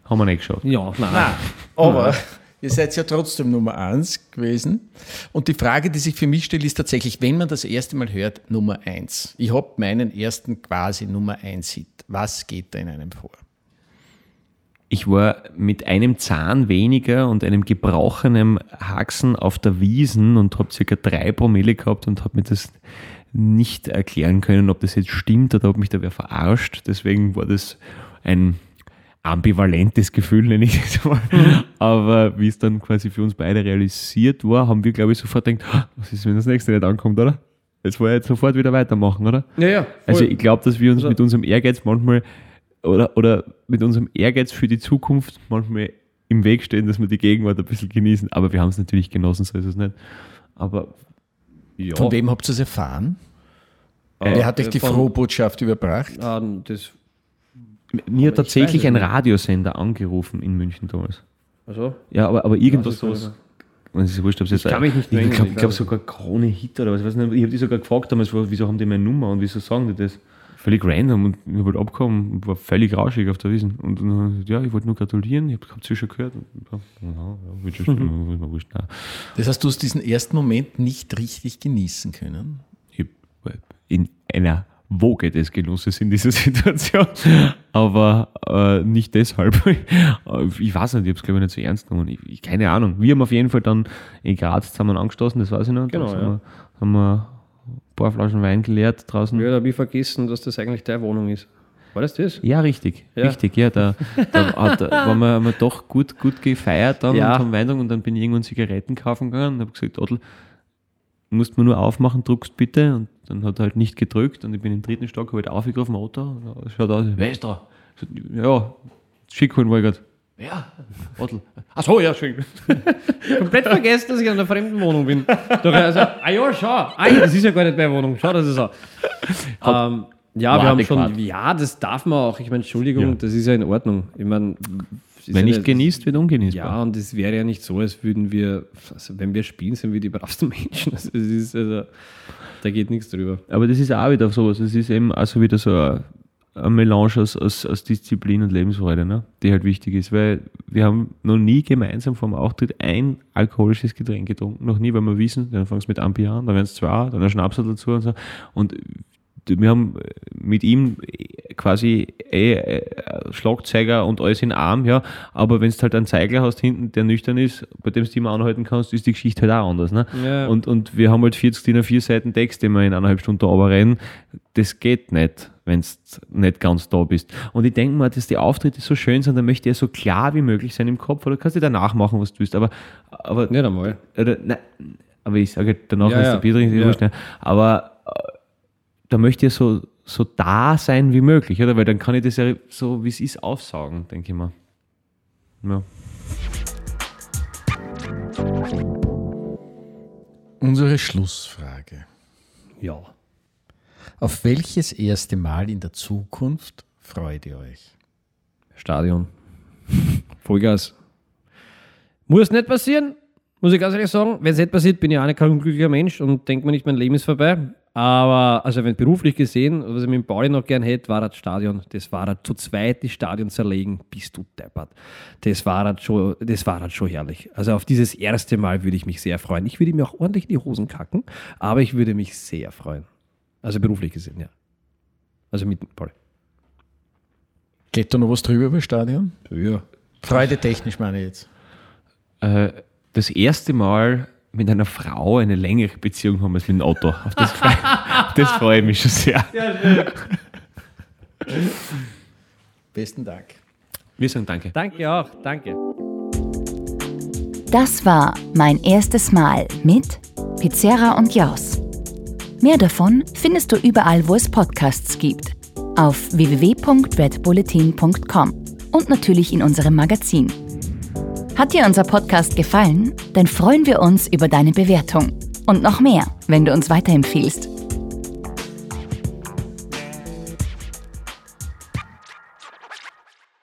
Haben wir nicht geschaut. Ja, nein. nein. Aber nein. ihr seid ja trotzdem Nummer 1 gewesen. Und die Frage, die sich für mich stellt, ist tatsächlich, wenn man das erste Mal hört, Nummer 1. Ich habe meinen ersten quasi Nummer 1 Hit. Was geht da in einem vor? Ich war mit einem Zahn weniger und einem gebrochenen Haxen auf der Wiesen und habe circa drei Promille gehabt und habe mir das nicht erklären können, ob das jetzt stimmt oder ob mich da wer verarscht. Deswegen war das ein ambivalentes Gefühl, nenne ich es mal. Mhm. Aber wie es dann quasi für uns beide realisiert war, haben wir, glaube ich, sofort gedacht, ah, was ist, wenn das nächste nicht ankommt, oder? Jetzt wollen wir jetzt sofort wieder weitermachen, oder? Ja, ja. Voll. Also ich glaube, dass wir uns also, mit unserem Ehrgeiz manchmal oder, oder mit unserem Ehrgeiz für die Zukunft manchmal im Weg stehen, dass wir die Gegenwart ein bisschen genießen. Aber wir haben es natürlich genossen, so ist es nicht. Aber ja. Von wem habt ihr es erfahren? Äh, Wer hat euch die von, Frohbotschaft überbracht? Ah, das, mir hat tatsächlich ein Radiosender angerufen in München damals. Also? Ja, aber, aber irgendwas sowas. Es ist wurscht, ob jetzt ich kann mich nicht Ich glaube glaub sogar Krone Hit oder was. Ich, weiß nicht, ich habe die sogar gefragt damals, wieso haben die meine Nummer und wieso sagen die das? Völlig random und ich wollte abkommen und war völlig rauschig auf der Wiesen. Und dann, ja, ich wollte nur gratulieren, ich habe es schon gehört. Ja, ja, mhm. Das heißt, du hast diesen ersten Moment nicht richtig genießen können? Ich, in einer Woge des Genusses in dieser Situation, aber äh, nicht deshalb. ich weiß nicht, ich habe es glaube ich nicht so ernst genommen. Ich, ich, keine Ahnung. Wir haben auf jeden Fall dann in Graz zusammen angestoßen, das weiß ich noch. Genau, ja. haben, wir, haben wir paar Flaschen Wein geleert draußen. Ja, da habe ich vergessen, dass das eigentlich deine Wohnung ist. War das das? Ja, richtig. Ja. Richtig, ja. Da, da, hat, da waren, wir, haben wir doch gut, gut gefeiert dann Ja. und haben Wein und dann bin ich irgendwann Zigaretten kaufen gegangen und habe gesagt, Adel, musst mir nur aufmachen, druckst bitte. Und dann hat er halt nicht gedrückt und ich bin im dritten Stock, habe halt aufgegriffen, Auto. Schaut aus, wer ist da? Ja, schick holen gerade. Ja, Adel. Ach so, ja, schön. Komplett vergessen, dass ich in einer fremden Wohnung bin. Doch, also, ah ja, schau. Ah, das ist ja gar nicht meine Wohnung. Schau, das ist so. Ähm, ja, wir haben adäquat. schon, ja, das darf man auch. Ich meine, Entschuldigung, Ja. das ist ja in Ordnung. Ich meine, ist Wer ja nicht genießt, wird ungenießbar. Ja, und es wäre ja nicht so, als würden wir, also wenn wir spielen, sind wir die bravsten Menschen. Also, es ist, also, da geht nichts drüber. Aber das ist auch wieder sowas. Es ist eben also wieder so ein Melange aus, aus, aus Disziplin und Lebensfreude, ne? die halt wichtig ist. Weil wir haben noch nie gemeinsam vom Auftritt ein alkoholisches Getränk getrunken. Noch nie, weil wir wissen, dann fangst du mit Ampi an, dann werden es zwei, dann ein Schnaps dazu und so. Und wir haben mit ihm quasi eh, äh, Schlagzeuger und alles in Arm, ja. Aber wenn du halt einen Zeigler hast hinten, der nüchtern ist, bei dem du immer anhalten kannst, ist die Geschichte halt auch anders. Ne? Ja. Und, und wir haben halt 40 DIN A4 Seiten Text, den wir in eineinhalb Stunden runterrennen. Das geht nicht, wenn du nicht ganz da bist. Und ich denke mal, dass die Auftritte so schön sind, dann möchte er so klar wie möglich sein im Kopf, oder kannst du danach machen, was du willst. Aber, aber Nicht einmal. oder, nein, aber ich sage danach, Ja, ja. du Bier trinkst, ist Ja. ne? aber äh, da möchte ich so, so da sein wie möglich, oder? Weil dann kann ich das ja so, wie es ist, aufsaugen, denke ich mal. Ja. Unsere Schlussfrage. Ja. Auf welches erste Mal in der Zukunft freut ihr euch? Stadion. Vollgas. Muss nicht passieren, muss ich ganz ehrlich sagen. Wenn es nicht passiert, bin ich auch nicht kein unglücklicher Mensch und denke mir nicht, mein Leben ist vorbei. Aber, also wenn beruflich gesehen, was ich mit dem Pauli noch gern hätte, war das Stadion. Das war das zu zweit, die Stadion zerlegen, bist du deppert. Das war das schon, das war das schon herrlich. Also auf dieses erste Mal würde ich mich sehr freuen. Ich würde mir auch ordentlich die Hosen kacken, aber ich würde mich sehr freuen. Also beruflich gesehen, ja. Also mit dem Pauli. Geht da noch was drüber über Stadion? Ja. Freude technisch meine ich jetzt. Äh, das erste Mal mit einer Frau eine längere Beziehung haben als mit dem Auto. Auf das, freu- das freue ich mich schon sehr. Besten Dank. Wir sagen Danke. Danke auch, danke. Das war mein erstes Mal mit Pizzerra und Jaus. Mehr davon findest du überall, wo es Podcasts gibt. Auf www.redbulletin.com und natürlich in unserem Magazin. Hat dir unser Podcast gefallen? Dann freuen wir uns über deine Bewertung. Und noch mehr, wenn du uns weiterempfiehlst.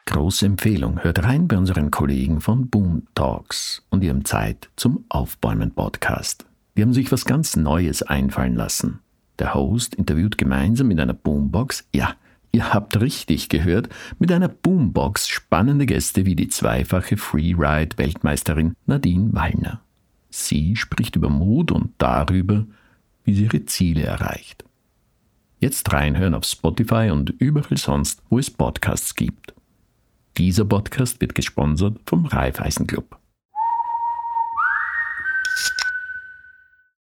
Große Empfehlung. Hört rein bei unseren Kollegen von Boom Talks und ihrem Zeit zum Aufbäumen Podcast. Die haben sich was ganz Neues einfallen lassen. Der Host interviewt gemeinsam mit einer Boombox, ja, ihr habt richtig gehört, mit einer Boombox spannende Gäste wie die zweifache Freeride-Weltmeisterin Nadine Wallner. Sie spricht über Mut und darüber, wie sie ihre Ziele erreicht. Jetzt reinhören auf Spotify und überall sonst, wo es Podcasts gibt. Dieser Podcast wird gesponsert vom Raiffeisen Club.